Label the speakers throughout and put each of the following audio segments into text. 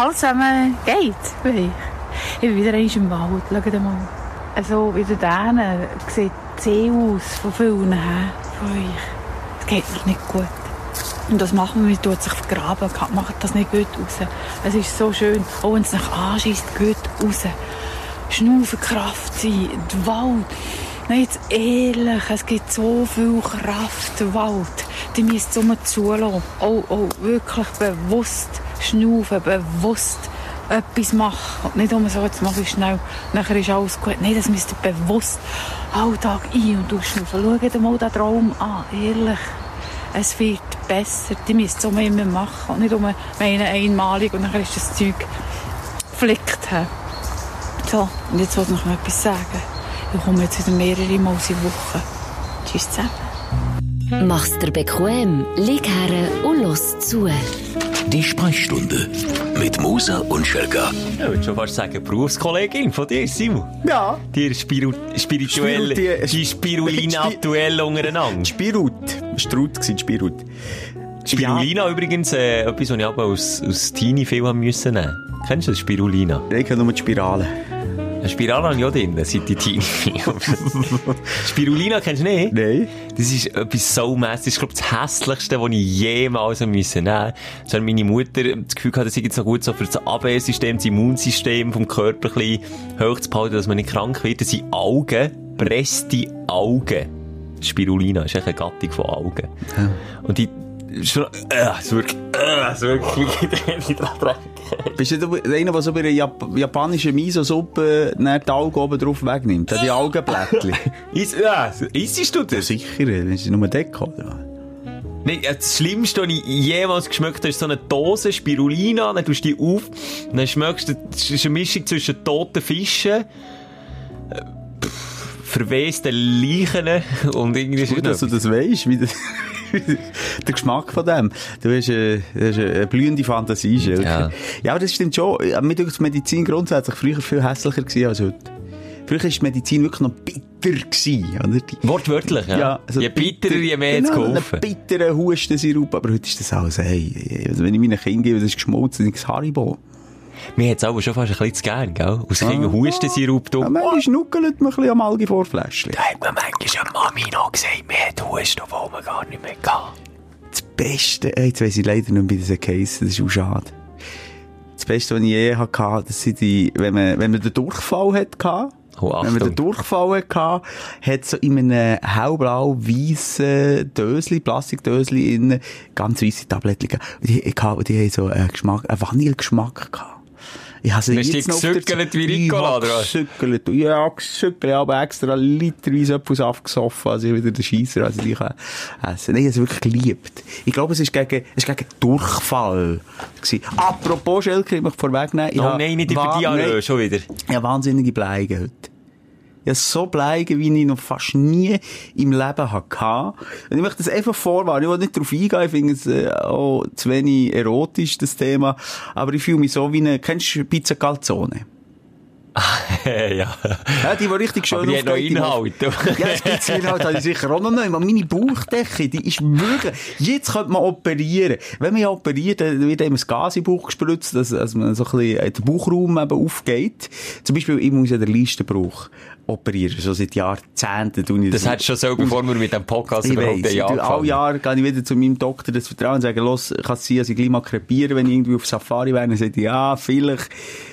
Speaker 1: Hallo zusammen, geht bei? Ich bin wieder einmal im Wald, schaut mal. Also wie da hinten sieht die aus, von vielen her, von euch. Das geht mir nicht gut. Und das machen wir, man tut sich vergraben, macht das nicht gut raus. Es ist so schön, auch wenn es nicht anschießt, gut raus. Schnaufen, Kraft sein, der Wald. Nein, jetzt ehrlich, es gibt so viel Kraft, der Wald. Die müsst ihr zulassen. Auch, auch wirklich bewusst schnaufen, bewusst etwas machen. Und nicht nur so, jetzt mache ich schnell, nachher ist alles gut. Nein, das müsst ihr bewusst Alltag ein- und ausschnaufen. Schaut mal den Traum an, ehrlich. Es wird besser. Die müsst es immer machen. Und nicht um meine einmalig und dann ist das Zeug geflickt. So, und jetzt wollte ich noch etwas sagen. Ich komme jetzt wieder mehrere Mal in Woche. Tschüss zusammen.
Speaker 2: Mach's dir bequem, lieg her und los zu.
Speaker 3: Die Sprechstunde mit Musa und Schelga.
Speaker 4: Ich würde schon fast sagen, Berufskollegin von dir, Simon.
Speaker 5: Ja.
Speaker 4: Die Spiru spirituelle,
Speaker 5: Spiru- die-
Speaker 4: die Spirulina
Speaker 5: Spi-
Speaker 4: Duell untereinander.
Speaker 5: Spirut. Strut war Spirut.
Speaker 4: Spirulina übrigens, äh, etwas, was ich aber aus, aus Teenie viel haben müssen nehmen. Kennst du das, Spirulina?
Speaker 5: Ich kenne nur die Spirale.
Speaker 4: Eine Spirale habe ich auch drin, seit die Teenie Spirulina kennst du nicht?
Speaker 5: Nein.
Speaker 4: Das ist etwas so mässig. Das ist, glaube ich, das hässlichste, was ich jemals nehmen. So hat meine Mutter das Gefühl gehabt, das sei jetzt noch gut so für das Abwehrsystem, das Immunsystem vom Körper ein bisschen hoch zu behalten, dass man nicht krank wird. Das sind Augen, presste Augen. Spirulina ist echt eine Gattung von Augen. Und die, schon, äh, es wirkt, äh, es wirkt, wenn ich dran denke.
Speaker 5: Bist du einer, der so bei einer Jap japanischen Miso-Suppe die Augen oben drauf wegnimmt? Die Augenblättchen.
Speaker 4: Is, ja, isst du das?
Speaker 5: Sicher, wenn sie nur Deko, oder?
Speaker 4: Nein, äh, das Schlimmste, was ich jemals geschmeckt habe, ist so eine Dose Spirulina, dann tust du die auf, dann schmeckst du, das ist eine Mischung zwischen toten Fischen, äh, verwesten Leichen und irgendwie...
Speaker 5: Gut, dass du das weißt, wie das, der Geschmack von dem. Du hast, äh, hast eine blühende Fantasie.
Speaker 4: Ja.
Speaker 5: ja, aber das stimmt schon. Ja, Mir denkt, Medizin grundsätzlich früher viel hässlicher gewesen als heute. Früher war die Medizin wirklich noch bitter gewesen, oder? Die,
Speaker 4: Wortwörtlich, ja.
Speaker 5: also
Speaker 4: je bitterer, je mehr
Speaker 5: genau,
Speaker 4: zu kaufen.
Speaker 5: Einen bitteren Hustensirup, aber heute ist das alles, hey, also wenn ich meinen Kindern gebe, das ist geschmolzen, das ist Haribo.
Speaker 4: Mir hat es aber schon fast ein bisschen zu gern, gell? Aus Kindern Hustensirup, du.
Speaker 5: Ja, manchmal schnuckelt man ein bisschen am Algi-Vorfläschchen.
Speaker 4: Da hat mir manchmal eine Mami noch gesagt, mir hat Husten, obwohl man gar nicht mehr kann.
Speaker 5: Das Beste, äh, jetzt weiss ich leider nicht mehr, wie das heisst, das ist auch schade. Das Beste, was ich je hatte, das sind die, wenn man, wenn man den Durchfall hatte,
Speaker 4: Oh,
Speaker 5: wenn man den
Speaker 4: Achtung.
Speaker 5: Durchfall hatte, hat so in einem hellblau-weissen Dösli, Plastikdösli innen, ganz weisse Tabletten gegeben. Und die, hatte- die haben so einen Geschmack, einen Vanillegeschmack gehabt. Ich habe sie
Speaker 4: Hast
Speaker 5: jetzt noch
Speaker 4: gesückelt wie Ricola,
Speaker 5: Ich habe
Speaker 4: oder was?
Speaker 5: gesückelt. Ja, gesückelt, aber extra literweise etwas abgesoffen, als ich wieder den Scheisser, also kann essen. Nein, ich habe es wirklich geliebt. Ich glaube, es ist gegen, es ist gegen Durchfall gewesen. Apropos, Schelke, ich möchte vorwegnehmen. ich
Speaker 4: Oh
Speaker 5: habe
Speaker 4: nein, nicht über die Jahre, schon wieder.
Speaker 5: ich habe wahnsinnige Bleigen heute. Habe so Bleigen, wie ich noch fast nie im Leben hatte. Und ich möchte das einfach vorwarnen. Ich will nicht darauf eingehen. Ich finde es äh, auch zu wenig erotisch, das Thema. Aber ich fühle mich so wie eine, kennst du Pizza Calzone?
Speaker 4: ja.
Speaker 5: Ja, die war richtig schön
Speaker 4: Aber die hat noch Inhalt.
Speaker 5: Ja, das gibt's Inhalt, habe ich sicher auch noch nicht. Aber meine Bauchdecke, die ist wirklich, jetzt könnte man operieren. Wenn man ja operiert, dann wird einem das Gas den Bauch gespritzt, dass, dass man so ein bisschen der Bauchraum eben aufgeht. Zum Beispiel, ich muss ja den Leistenbruch operieren. Schon seit Jahrzehnten tue ich
Speaker 4: Das hättest du schon so, bevor wir mit dem Podcast
Speaker 5: ich
Speaker 4: überhaupt
Speaker 5: weiss, tue alle Jahre gehe ich wieder zu meinem Doktor das Vertrauen und sage, los, kann es sein, dass ich gleich mal krepieren, wenn ich irgendwie auf Safari wäre? Dann sagt er, ja, vielleicht,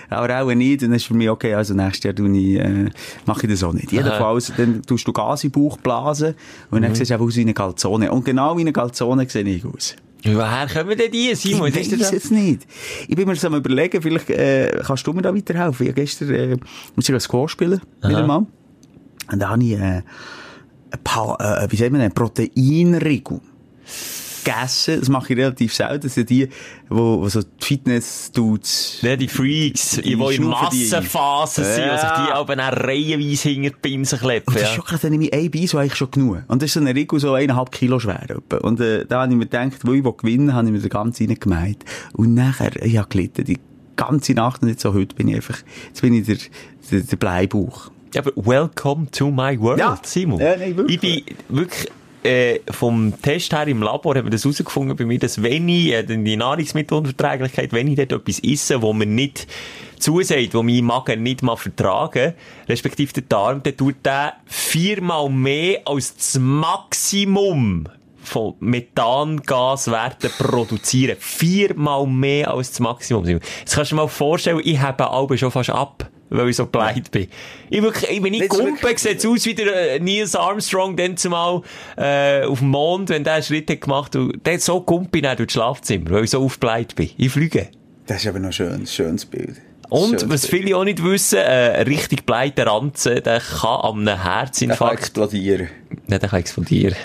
Speaker 5: aber auch nicht. Und dann ist für mich, okay, also nächstes Jahr tue ich, äh, mache ich das auch nicht. Jedenfalls, dann tust du Gas in den Bauch blasen und
Speaker 4: Mhm.
Speaker 5: dann siehst du einfach aus wie eine Calzone. Und genau wie eine Calzone sehe ich aus.
Speaker 4: Woher kommen denn die, Simon?
Speaker 5: Ich weiss
Speaker 4: das?
Speaker 5: jetzt nicht. Ich bin mir so am überlegen, vielleicht äh, kannst du mir da weiterhelfen. Ich habe gestern äh, muss ich Squash spielen, wieder mal. Und da habe ich äh, ein paar, äh, wie sagt man, einen Proteinriegel gegessen. Das mache ich relativ selten. Das sind die, wo, wo so die Fitness-Dudes...
Speaker 4: Ja, die Freaks, die,
Speaker 5: Die
Speaker 4: in
Speaker 5: schnaufen die.
Speaker 4: Massenphasen sind,
Speaker 5: Ja.
Speaker 4: sich die dann reihenweise hinter die Pinsen kleppen.
Speaker 5: Und das
Speaker 4: Ja.
Speaker 5: ist schon gerade, dann nehme ich ein Bein so eigentlich schon genug. Und das ist so ein Riegel so eineinhalb Kilo schwer. etwa. Und äh, da habe ich mir gedacht, wo ich gewinnen habe ich mir den ganzen reingemeint. Und nachher, ich habe gelitten, die ganze Nacht und jetzt so heute bin ich einfach, jetzt bin ich der, der, der Bleibauch.
Speaker 4: Ja, aber welcome to my world,
Speaker 5: Ja.
Speaker 4: Simon.
Speaker 5: Ja.
Speaker 4: Ich bin wirklich äh, vom Test her im Labor haben wir das herausgefunden bei mir, dass wenn ich, äh, die Nahrungsmittelunverträglichkeit, wenn ich dort etwas esse, wo man nicht zusagt, wo mein Magen nicht mal vertragen, respektive der Darm, dann tut der viermal mehr als das Maximum von Methangaswerten produzieren. Viermal mehr als das Maximum. Jetzt kannst du dir mal vorstellen, ich habe alle schon fast ab weil ich so geleitet bin. Ich wirklich, ich gumpe, sieht es aus wie der äh, Neil Armstrong dann zumal äh, auf dem Mond, wenn der einen Schritt hat gemacht und der so gumpe ich dann durch das Schlafzimmer, weil ich so aufgebleitet bin. Ich fliege.
Speaker 5: Das ist aber noch ein schönes, schönes Bild.
Speaker 4: Und,
Speaker 5: Schönes
Speaker 4: was
Speaker 5: Bild.
Speaker 4: viele auch nicht wissen, äh, richtig bleiter Ranzen, der kann an einem
Speaker 5: Der kann
Speaker 4: Herzinfarkt,
Speaker 5: explodieren.
Speaker 4: nein, der kann explodieren.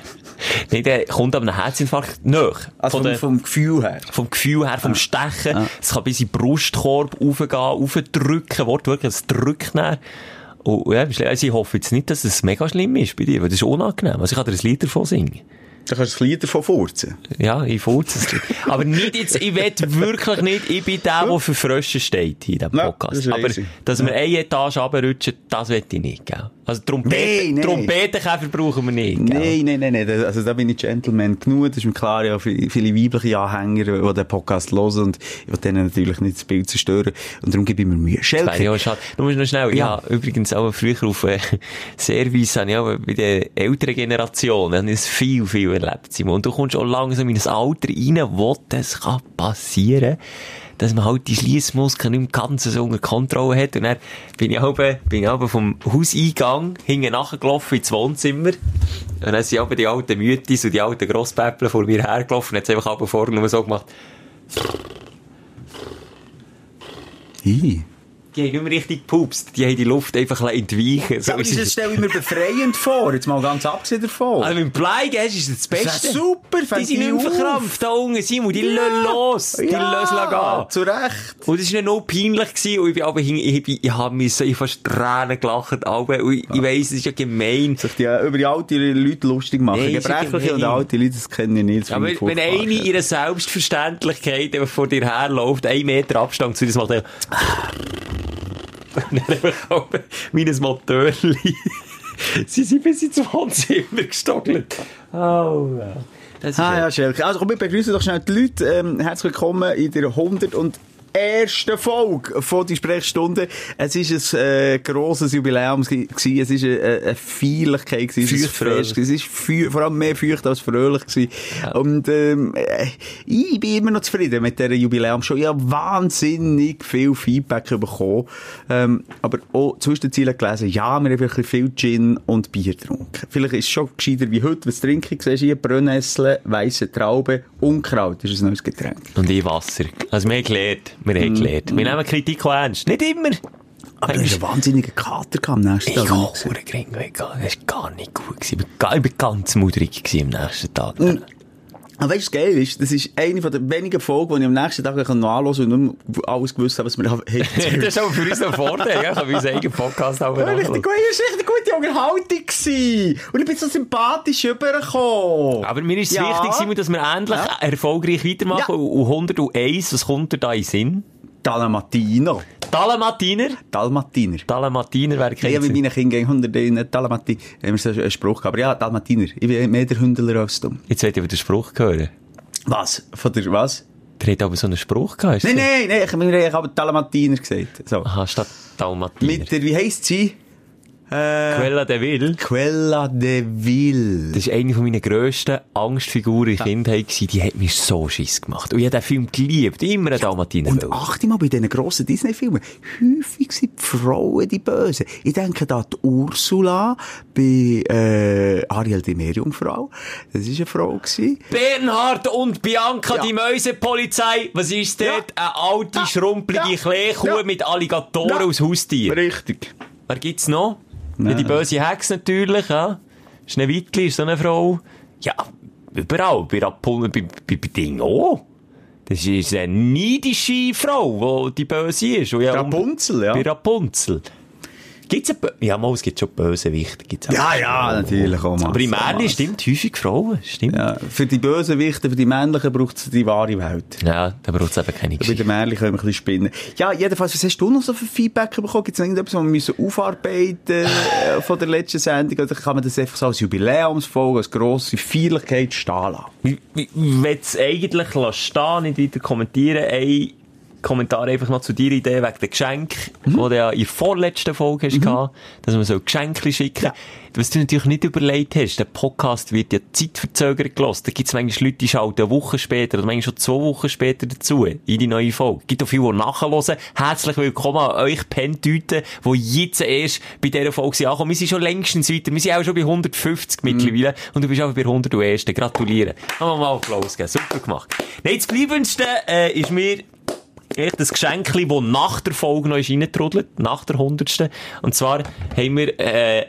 Speaker 4: Nein, der kommt an einem Herzinfarkt nach.
Speaker 5: Also vom,
Speaker 4: der-
Speaker 5: vom Gefühl her.
Speaker 4: vom Gefühl her, vom Stechen. Es kann bis in den Brustkorb raufgehen, raufdrücken, wortwörtlich, es drückt dann. Und ja, also ich hoffe jetzt nicht, dass es mega schlimm ist bei dir, weil das ist unangenehm. Also ich kann dir ein Lied davon singen.
Speaker 5: Da kannst du ein Lied davon furzen.
Speaker 4: Ja, ich furze es. Aber nicht jetzt, ich will wirklich nicht, ich bin der, der für Frösche steht in diesem Podcast.
Speaker 5: das ist
Speaker 4: Aber, dass wir eine Etage runterrutschen, das will ich nicht, gell? Also Trompeten. Trompetenkäfer brauchen wir nicht?
Speaker 5: Nein, nein, nein, nein. Also da bin ich Gentleman genug. Das ist mir klar, ja, viele, weibliche Anhänger, die den Podcast hören und ich will denen natürlich nicht das Bild zerstören. Und darum gebe ich mir Mühe. Schelke.
Speaker 4: ja schade. Du musst noch schnell, ja, übrigens auch früher auf äh, Service habe ich auch bei der älteren Generation habe ich viel, viel erlebt. Simon. Und du kommst auch langsam in ein Alter rein, wo das kann passieren dass man halt die Schliessmuskeln nicht mehr ganz so unter Kontrolle hat. Und dann bin ich aber, bin ich aber vom Hauseingang hinten nachgelaufen ins Wohnzimmer. Und dann sind aber die alten Mütis und die alten Grosspäppler vor mir hergelaufen und es einfach vorne so gemacht.
Speaker 5: Hi.
Speaker 4: Die haben nicht mehr richtig gepupst. Die haben die Luft einfach ein bisschen entweichen.
Speaker 5: Ja, aber das stelle ich mir befreiend vor. Jetzt mal ganz abgesehen davon.
Speaker 4: Also, mit dem Bleigest ist das das
Speaker 5: Das
Speaker 4: Beste.
Speaker 5: ist super,
Speaker 4: Die sind nicht mehr verkrampft, da unten, Simon. Die lassen los. Die lassen gehen.
Speaker 5: zu Recht.
Speaker 4: Und es war noch peinlich gewesen, und ich bin aber hing, ich, bin, ich hab mich so, ich fast Tränen gelacht, aber, und ich, ich weiss, es ist ja gemein.
Speaker 5: Sich die, über die alten Leute lustig machen.
Speaker 4: Ist ja
Speaker 5: Gebrechliche und alte Leute, das kennen ich nicht. das
Speaker 4: Aber
Speaker 5: ich
Speaker 4: wenn eine ihre Selbstverständlichkeit vor dir herläuft, ein Meter Abstand zu dir, das macht er, und dann einfach auch meines Motörli. Sie sind bis ins Wohnzimmer gestockelt. Oh, ja. Das ist
Speaker 5: Ah ja, Schelke. Also komm, wir begrüßen doch schnell die Leute. Ähm, herzlich willkommen in der 100 und ersten Folge von die Sprechstunde. Es ist ein äh, grosses Jubiläum gewesen. Es ist eine, eine Feierlichkeit gewesen.
Speaker 4: Feucht.
Speaker 5: Es ist vor allem mehr feucht als fröhlich gewesen. Und ähm, äh, ich bin immer noch zufrieden mit dieser Jubiläumshow. Ich habe wahnsinnig viel Feedback bekommen. Ähm, aber auch zwischen den Zielen gelesen, ja, wir haben wirklich viel Gin und Bier getrunken. Vielleicht ist es schon gescheiter wie heute. Was trinke ich? Siehst du hier? Brennnessel, weisse Traube, Unkraut. Das ist ein neues Getränk.
Speaker 4: Und ich Wasser. Also wir haben gelernt. Wir haben gelernt. Wir nehmen Kritik auch ernst. Nicht immer.
Speaker 5: Aber du hast einen wahnsinnigen Kater am nächsten Tag. ich
Speaker 4: hure gering weg. Das war gar nicht gut. gewesen. Ich war ganz mudrig am nächsten Tag.
Speaker 5: Aber weißt du, geil ist? Das ist eine den wenigen Folgen, die ich am nächsten Tag noch anhören und nicht mehr alles gewusst habe, was wir haben.
Speaker 4: das ist aber für uns ein Vorteil. Ja? Können wir unseren eigenen Podcast auch
Speaker 5: Ja, richtig
Speaker 4: nachschauen.
Speaker 5: gut, es war richtig gute Unterhaltung. Gewesen. Und ich bin so sympathisch rübergekommen.
Speaker 4: Aber mir ist es
Speaker 5: Ja.
Speaker 4: wichtig, Simon, dass wir endlich
Speaker 5: Ja.
Speaker 4: erfolgreich weitermachen.
Speaker 5: Ja.
Speaker 4: Und 101, was kommt dir da in Sinn?
Speaker 5: Dalmatiner.
Speaker 4: Dalmatiner?
Speaker 5: Dalmatiner.
Speaker 4: Dalmatiner wäre
Speaker 5: Ich habe
Speaker 4: kein
Speaker 5: mit meinen Kindern 100 Dalmatiner. Haben wir so einen Spruch gehabt. Aber ja, Dalmatiner. Ich bin mehr der Hündler als du.
Speaker 4: Jetzt will ich aber den Spruch hören.
Speaker 5: Was? Von der, was?
Speaker 4: Der hat aber so einen Spruch gehabt.
Speaker 5: Nein, nein, nein, ich habe mir aber Dalmatiner gesagt. So.
Speaker 4: Aha, statt Dalmatiner.
Speaker 5: Mit der, wie heisst sie? Äh,
Speaker 4: Quella de Vil.
Speaker 5: Quella de Vil.
Speaker 4: Das war eine von meiner grössten Angstfiguren in der Kindheit. gewesen. Die hat mir so Schiss gemacht. Und ich habe den Film geliebt. Immer einen Dalmatiner.
Speaker 5: Und achte mal bei diesen grossen Disney-Filmen. Häufig sind die Frauen die Bösen. Ich denke da an die Ursula bei äh, Ariel die Meerjungfrau. Das war eine Frau. Gewesen.
Speaker 4: Bernhard und Bianca,
Speaker 5: Ja.
Speaker 4: die Mäusepolizei. Was ist dort? Eine alte,
Speaker 5: Ja.
Speaker 4: schrumpelige
Speaker 5: Ja.
Speaker 4: Kleekuh
Speaker 5: Ja.
Speaker 4: mit Alligatoren
Speaker 5: Ja.
Speaker 4: als Haustier.
Speaker 5: Richtig.
Speaker 4: Wer gibt's noch? Ja, die böse Hex natürlich, ja. Schneewittli ist so eine Frau. Ja, überall. Bei Rapul, bei, bei, bei Ding auch. Das ist eine neidische Frau, die die böse ist. Und ja,
Speaker 5: Rapunzel, ja.
Speaker 4: Bei Rapunzel. Gibt's ein, ja, mal, es gibt schon Bösewichte, gibt's auch.
Speaker 5: Ja, ja, natürlich. Oh,
Speaker 4: Aber im
Speaker 5: Masse.
Speaker 4: stimmt häufig Frauen, stimmt. Ja,
Speaker 5: Ja, für die Bösewichte, für die Männlichen braucht es die wahre Welt.
Speaker 4: da braucht es eben keine
Speaker 5: Bei
Speaker 4: Geschichte.
Speaker 5: den Märchen können wir ein bisschen spinnen. Ja, jedenfalls, was hast du noch so für Feedback bekommen? Gibt es irgendetwas, was wir müssen aufarbeiten äh, von der letzten Sendung? Oder kann man das einfach so als Jubiläumsfolge, als grosse Feierlichkeit stehen lassen?
Speaker 4: Ich, ich will es eigentlich stehen, nicht weiter kommentieren. Ein Kommentar einfach noch zu deiner Idee wegen den Geschenken, die du ja in der vorletzten Folge hast gehabt, dass man so Geschenke schicken
Speaker 5: Ja.
Speaker 4: Was du natürlich nicht überlegt hast, der Podcast wird ja zeitverzögert gelost. Da gibt es manchmal Leute, die schalten eine Woche später oder manchmal schon zwei Wochen später dazu in die neue Folge. gibt auch viele, die nachhören. Herzlich willkommen an euch Pentüten, die jetzt erst bei dieser Folge sind angekommen. Wir sind schon längstens weiter. Wir sind auch schon bei 150 mittlerweile. Und du bist auch bei 101. Gratulieren. Haben wir mal Applaus geben. Super gemacht. Nein, das Bleibendste äh, ist mir echt das Geschenkli, das nach der Folge noch ist reingetrudelt, nach der 100. Und zwar haben wir äh,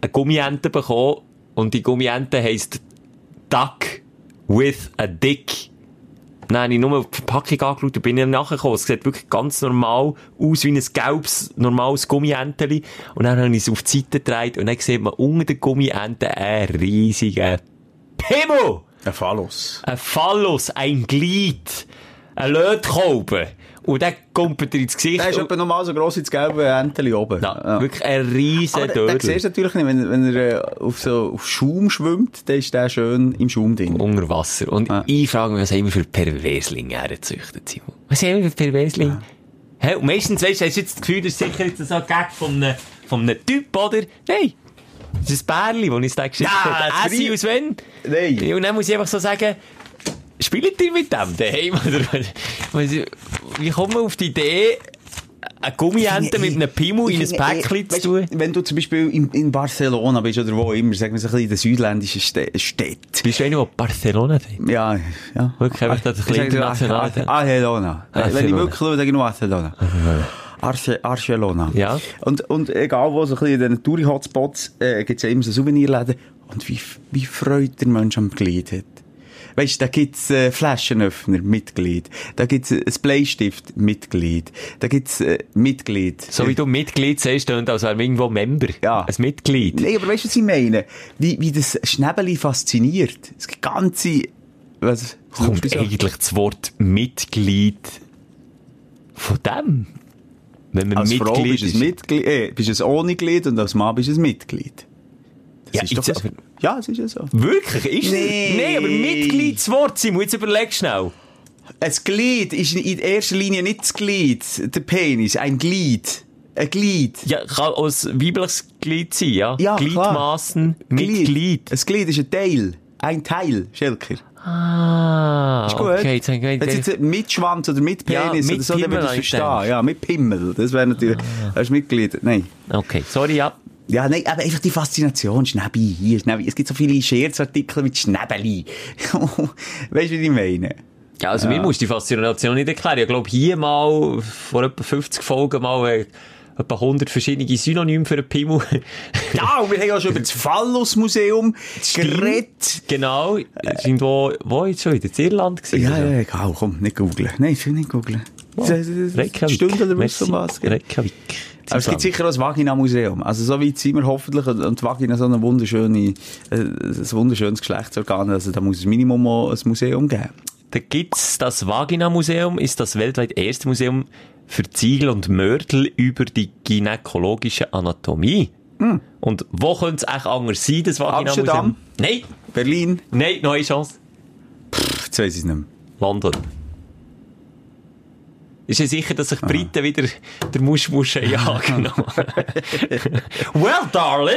Speaker 4: eine Gummiente bekommen und die Gummiente heisst Duck with a Dick. Dann habe ich nur die Verpackung angeschaut und bin dann nachgekommen. Es sieht wirklich ganz normal aus, wie ein gelbes, normales Gummienteli. Und dann habe ich es auf die Seite gedreht und dann sieht man unter der Gummiente einen riesigen Pimmel!
Speaker 5: Ein Phallus.
Speaker 4: Ein Phallus, ein Glied, ein Lötkolben. Und der kommt dir ins Gesicht.
Speaker 5: Der ist etwa normal so gross wie das gelbe Enteli oben.
Speaker 4: ja, wirklich ein riesen
Speaker 5: Aber den, den siehst du natürlich nicht, wenn, wenn er äh, auf so auf Schaum schwimmt, dann ist der schön im Schaum drin.
Speaker 4: unter Wasser. Und
Speaker 5: Ja.
Speaker 4: ich frage mich, was haben wir für Perverslinge hergezüchtet, Simon? Was haben wir für Perverslinge? Hä? Und meistens, weißt du, hast du jetzt das Gefühl, das ist sicher jetzt so ein Gag von einem, von einem Typ, oder? Nein. Das ist ein Bärli, das uns da geschickt
Speaker 5: Ja,
Speaker 4: hat.
Speaker 5: Rie-
Speaker 4: aus wenn?
Speaker 5: Nein.
Speaker 4: Ja, Und dann muss ich einfach so sagen, spielt ihr mit dem daheim? Oder, wie kommt man auf die Idee, eine Gummiente mit einem Pimmel in ein Päckchen zu tun?
Speaker 5: Wenn du zum Beispiel in, in Barcelona bist oder wo immer, sagen wir so ein bisschen in den südländischen Stä- Städten.
Speaker 4: Bist du einer, der Barcelona sagt?
Speaker 5: Ja, ja.
Speaker 4: Wirklich, einfach, dass ein international-
Speaker 5: Ar- Ar- Barcelona. Wenn ich wirklich schaue, sage ich nur Barcelona. Arce- Barcelona.
Speaker 4: Ja.
Speaker 5: Und, und egal wo, so ein bisschen in diesen Touri-Hotspots, äh, gibt es ja immer so Souvenirläden. Und wie, wie freut der Mensch am Glied hat. Weißt du, da gibt's äh, Flaschenöffner, Mitglied. Da gibt's äh, ein Bleistift, Mitglied. Da gibt's äh, Mitglied.
Speaker 4: So wie du Mitglied sagst, klingt, als wäre irgendwo Member.
Speaker 5: Ja.
Speaker 4: Ein Mitglied.
Speaker 5: Nee, aber weißt du, was ich meine? Wie, wie das Schnäbeli fasziniert. Das ganze, was,
Speaker 4: Kommt eigentlich das Wort Mitglied von dem? Wenn man
Speaker 5: Als Frau
Speaker 4: Mitglied
Speaker 5: bist du ein Mitglied, äh, bist du ein ohne Glied und als Mann bist du ein Mitglied. Das
Speaker 4: Ja,
Speaker 5: ist doch
Speaker 4: jetzt
Speaker 5: so. Ja, es ist ja so.
Speaker 4: Wirklich? Ist
Speaker 5: Nee.
Speaker 4: nee, aber Mitgliedswort, Simon, jetzt überleg schnell.
Speaker 5: Ein Glied ist in erster Linie nicht das Glied, der Penis, ein Glied. Ein Glied.
Speaker 4: Ja, kann aus weibliches Glied sein, ja?
Speaker 5: Ja.
Speaker 4: Gliedmaßen mit Glied.
Speaker 5: Ein Glied ist ein Teil. Ein Teil, Schelker.
Speaker 4: Ah,
Speaker 5: Ist gut.
Speaker 4: okay, jetzt gemeint,
Speaker 5: jetzt mit Schwanz oder mit
Speaker 4: Ja,
Speaker 5: Penis
Speaker 4: mit
Speaker 5: oder so, dann würde ich verstehen. Ja, mit Pimmel. Das wäre natürlich, das ist Mitglied. Nein.
Speaker 4: Okay, sorry, ja.
Speaker 5: Ja, nein, aber einfach die Faszination, Schnäbi, hier, Schnäbi. Es gibt so viele Scherzartikel mit Schnäbeli. weißt du, wie ich meine?
Speaker 4: Ja, also mir musst du die Faszination nicht erklären. Ich glaube, hier mal, vor etwa 50 Folgen mal, äh, etwa 100 verschiedene Synonyme für einen Pimmel.
Speaker 5: Ja, und wir haben ja schon über das Phallus-Museum geredet.
Speaker 4: genau. Sind wo, wo jetzt schon? In Irland gewesen?
Speaker 5: Ja, ja, egal, komm, nicht googeln. Nein, ich will nicht googeln.
Speaker 4: Reykjavik.
Speaker 5: Aber es gibt sicher auch ein Vagina-Museum. Also so weit sind wir hoffentlich. Und die Vagina so eine wunderschöne, äh, ein wunderschönes Geschlechtsorgan. Also da muss es Minimum auch ein Museum geben.
Speaker 4: Da gibt's das Vagina-Museum, ist das weltweit erste Museum für Ziegel und Mörtel über die gynäkologische Anatomie. Und wo könnte es eigentlich anders sein, das Vagina-Museum?
Speaker 5: Amsterdam?
Speaker 4: Nein,
Speaker 5: Berlin?
Speaker 4: nein, neue Chance.
Speaker 5: Pff, Jetzt weiss ich es nicht mehr.
Speaker 4: London. Ist ja sicher, dass sich die Briten wieder der Muschmusch jagen. well, darling!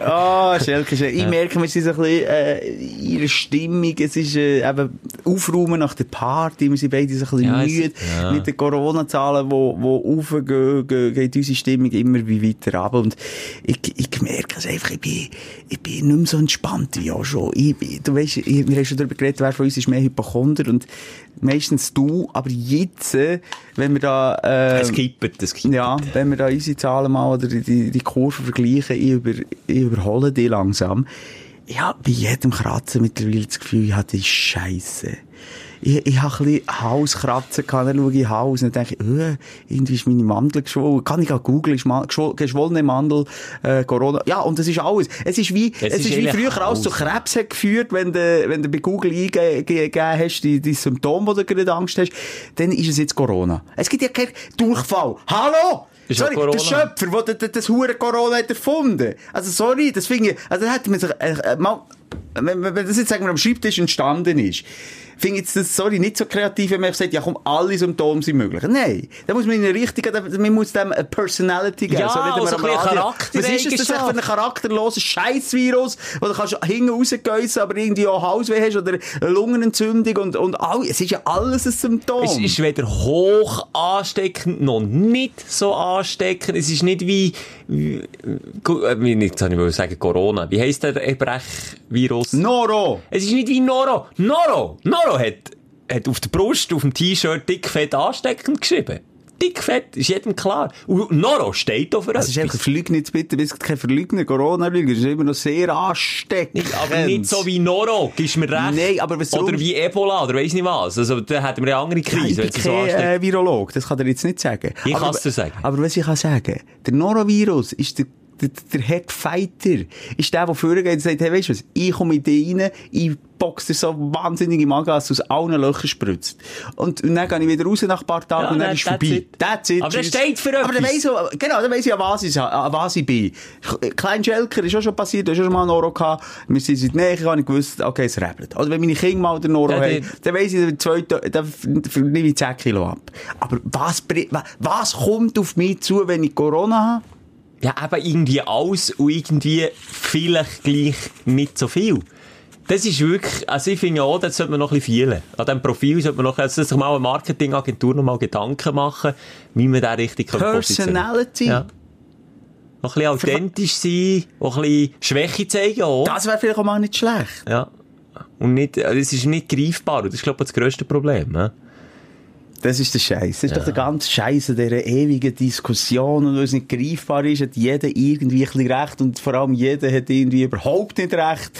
Speaker 5: Ah, Schelke, Schelke. ich merke, wir sind so ein bisschen äh, in ihrer Stimmung. Es ist äh, eben Aufräumen nach der Party. Wir sind beide so ein bisschen
Speaker 4: Ja, es-
Speaker 5: müde.
Speaker 4: ja.
Speaker 5: Mit den Corona-Zahlen, die die raufgehen, ge- geht unsere Stimmung immer wie weiter runter. Und ich, ich merke es einfach, ich bin, ich bin nicht mehr so entspannt wie auch schon. Ich, du weißt, wir haben schon darüber geredet, wer von uns ist mehr Hypochonder und meistens du, aber jetzt, äh, wenn wir da... Äh,
Speaker 4: Es kippt, es kippt.
Speaker 5: ja, wenn wir da unsere Zahlen mal oder die, die, die Kurve vergleichen, ich, über, ich überhole die langsam. Ich habe bei jedem Kratzen mittlerweile das Gefühl, ich habe die Scheiße. Ich, ich habe ein bisschen Hauskratzen gehabt, dann schaue ich Haus und dann denke ich, äh, irgendwie ist meine Mandel geschwollen. Kann ich auch googeln, ist ma- geschwo- geschwollene Mandel, äh, Corona. Ja, und das ist alles. Es ist wie, es,
Speaker 4: Es
Speaker 5: ist,
Speaker 4: ist
Speaker 5: wie früher alles zu. Krebs hat geführt, wenn du, wenn du bei Google eingegeben hast, die, die Symptome, wo du gerade Angst hast, dann ist es jetzt Corona. Es gibt ja keinen Durchfall. Hallo!
Speaker 4: Ist
Speaker 5: sorry, der Schöpfer, der das, das hure Corona hat erfunden. Also sorry, das finde ich, also da hätte man sich, äh, äh, mal, wenn, wenn wenn das jetzt sagen wir am Schreibtisch entstanden ist, finde ich jetzt das, sorry, nicht so kreativ, wenn man sagt, ja komm, alle Symptome sind möglich. Nein, da muss man in eine richtige, man muss dem eine Personality geben.
Speaker 4: Ja,
Speaker 5: so
Speaker 4: also
Speaker 5: immer
Speaker 4: ein bisschen
Speaker 5: Radio. Was ist das für ein charakterloses Scheißvirus, wo du kannst hinten rausgeissen, aber irgendwie auch Halsweh hast oder eine Lungenentzündung und, und all, es ist ja alles ein Symptom.
Speaker 4: Es ist weder hoch ansteckend noch nicht so ansteckend. Es ist nicht wie, wie, äh, wie nicht, soll ich mal sagen, Corona. Wie heisst der Brechvirus?
Speaker 5: Noro!
Speaker 4: Es ist nicht wie Noro. Noro! Noro hat, hat auf der Brust, auf dem T-Shirt dickfett ansteckend geschrieben. Dickfett, ist jedem klar. Und Noro steht da für
Speaker 5: Es ist einfach
Speaker 4: etwas.
Speaker 5: Verleugnet, bitte, bist kein Verleugner, Corona-Lüger, es ist immer noch sehr ansteckend.
Speaker 4: Aber nicht so wie Noro, gibst mir recht.
Speaker 5: Nein, aber was
Speaker 4: Oder wie Ebola, oder weiss nicht was. Also, da hätten wir eine andere
Speaker 5: Ja,
Speaker 4: Krise,
Speaker 5: ich bin
Speaker 4: so
Speaker 5: kein äh, Virolog, das kann er jetzt nicht sagen.
Speaker 4: Ich
Speaker 5: aber,
Speaker 4: kann's dir sagen.
Speaker 5: Aber was ich kann sagen, der Norovirus ist der, der, der Head Fighter. Ist der, der vorgeht und sagt, hey, weißt du was, ich komme in dich rein, ich box dir so wahnsinnig im Magen, dass aus allen Löchern spritzt. Und, und dann gehe ich wieder raus nach ein paar Tagen
Speaker 4: Ja,
Speaker 5: und dann
Speaker 4: that-
Speaker 5: ist
Speaker 4: that's
Speaker 5: vorbei.
Speaker 4: it.
Speaker 5: That's it.
Speaker 4: Aber der
Speaker 5: Tschüss.
Speaker 4: steht für
Speaker 5: Aber dann
Speaker 4: etwas.
Speaker 5: weiss ich, genau, dann weiss ich, an was ich, an was ich bin. Klein Schelker ist auch schon passiert, da hast du schon mal einen Noro gehabt. Wir sind seit näher, habe ich gewusst, okay, es rebelt. Also wenn meine Kinder mal den Noro
Speaker 4: Ja,
Speaker 5: haben, dann weiss ich, zwei, dann nehme ich 10 Kilo ab. Aber was, was kommt auf mich zu, wenn ich Corona habe?
Speaker 4: Ja, eben irgendwie alles und irgendwie vielleicht gleich nicht so viel. Das ist wirklich, also ich finde auch, das sollte man noch ein bisschen fehlen. An diesem Profil sollte man noch, also sich mal eine Marketingagentur noch mal Gedanken machen, wie man da richtig.
Speaker 5: Personality?
Speaker 4: Ja. Noch ein bisschen authentisch sein, auch ein bisschen Schwäche zeigen auch.
Speaker 5: Das wäre vielleicht auch mal nicht schlecht.
Speaker 4: Ja. Und nicht, also es ist nicht greifbar. Und das ist, glaube ich, das grösste Problem. Ne?
Speaker 5: Das ist der Scheiß. Das ist doch der ganze Scheiß an dieser ewigen Diskussion. Und weil es nicht greifbar ist, hat jeder irgendwie ein bisschen recht. Und vor allem jeder hat irgendwie überhaupt nicht recht.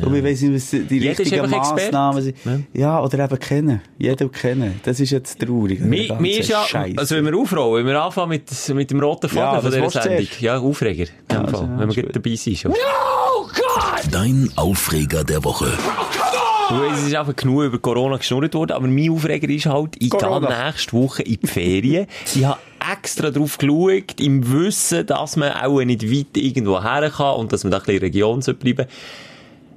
Speaker 5: Und wir wissen, was die
Speaker 4: Jeder ist
Speaker 5: richtigen. Massnahmen sind. Ja. oder eben kennen. Jeder kennen. Das ist jetzt traurig.
Speaker 4: Mir, ist ja,
Speaker 5: Scheiße.
Speaker 4: also wenn wir aufrollen, wenn wir anfangen mit, mit dem roten Faden
Speaker 5: Ja,
Speaker 4: von dieser Sendung. Ja, Aufreger. in dem
Speaker 5: also,
Speaker 4: Fall,
Speaker 5: ja,
Speaker 4: wenn
Speaker 5: ist
Speaker 4: wir
Speaker 5: gut.
Speaker 4: dabei sind.
Speaker 3: Dein Aufreger der Woche.
Speaker 4: Du, Es ist einfach genug über Corona geschnurrt worden, aber mein Aufreger ist halt, ich gehe nächste Woche in die Ferien. ich habe extra drauf geschaut, im Wissen, dass man auch nicht weit irgendwo her kann und dass man da ein bisschen in der Region soll bleiben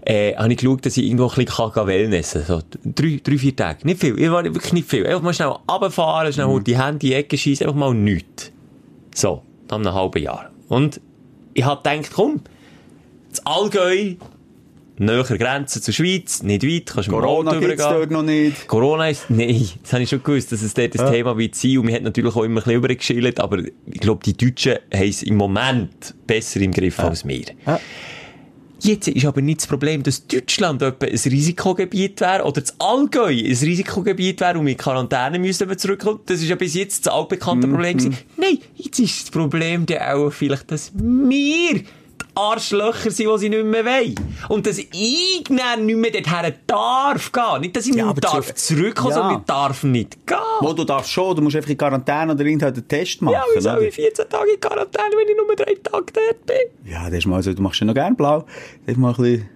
Speaker 4: äh, habe ich geschaut, dass ich irgendwo ein bisschen kann wellnessen kann. So, drei, drei, vier Tage. Nicht viel. Ich war wirklich nicht viel. Einfach mal schnell runterfahren, schnell
Speaker 5: Mhm.
Speaker 4: die Hände in die Ecke schießen, einfach mal nichts. So, nach einem halben Jahr. Und ich habe gedacht, komm, das Allgäu, näher Grenze zur Schweiz, nicht weit, kannst du mit dem
Speaker 5: Corona
Speaker 4: Auto
Speaker 5: gibt's
Speaker 4: übergehen.
Speaker 5: dort noch nicht.
Speaker 4: Corona ist, nein, das habe ich schon gewusst, dass es dort das
Speaker 5: Ja.
Speaker 4: Thema wird sein. Und wir haben natürlich auch immer ein bisschen übergeschillt, aber ich glaube, die Deutschen haben es im Moment besser im Griff als wir.
Speaker 5: Ja.
Speaker 4: Jetzt ist aber nicht das Problem, dass Deutschland etwa ein Risikogebiet wäre oder das Allgäu ein Risikogebiet wäre und in Quarantäne müssen, wir zurückkommen. Das ist ja bis jetzt das altbekannte Problem gewesen. Nein, jetzt ist das Problem dann auch vielleicht, dass wir Arschlöcher sind, die sie nicht mehr wollen. Und dass ich dann nicht mehr dorthin darf gehen. Nicht, dass ich
Speaker 5: Ja,
Speaker 4: nicht darf
Speaker 5: zu-
Speaker 4: zurückkommen,
Speaker 5: Ja.
Speaker 4: sondern ich darf nicht gehen.
Speaker 5: Wo du darfst schon, du musst einfach in Quarantäne oder irgendeinen Test machen.
Speaker 4: Ja, wie soll
Speaker 5: oder?
Speaker 4: ich 14 Tage in Quarantäne, wenn ich nur drei Tage dort bin?
Speaker 5: Ja, das ist mal so, du machst ja noch gern blau. Das ist mal ein bisschen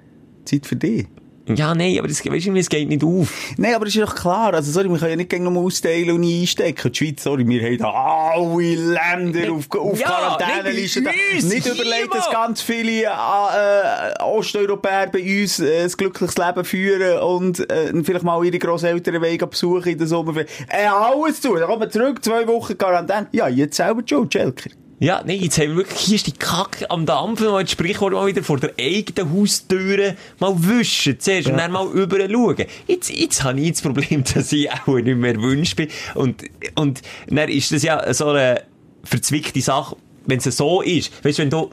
Speaker 5: Zeit für dich.
Speaker 4: Ja, nein, aber das, weißt du, es geht nicht auf.
Speaker 5: Nein, aber es ist doch klar. Also, sorry, wir können ja nicht gegen nochmal austeilen und einstecken. Die Schweiz, sorry, wir haben da alle Länder auf, auf
Speaker 4: Ja,
Speaker 5: Quarantäneliste.
Speaker 4: nicht
Speaker 5: Nicht überlegt, dass ganz viele äh, Osteuropäer bei uns äh, ein glückliches Leben führen und äh, vielleicht mal ihre Grosseltern wegen besuchen in der Sommerferien. Äh, alles zu. Dann kommen wir zurück, zwei Wochen Quarantäne. Ja, jetzt selber schon, Schelker.
Speaker 4: Ja, nee, jetzt haben wir wirklich, hier ist die Kacke am Dampfen, mal das Sprichwort mal wieder vor der eigenen Haustüre mal wischen zuerst und dann mal über schauen. Jetzt, jetzt habe ich das Problem, dass ich auch nicht mehr wünscht bin. Und, und dann ist das ja so eine verzwickte Sache, wenn es so ist. Weißt du, wenn du,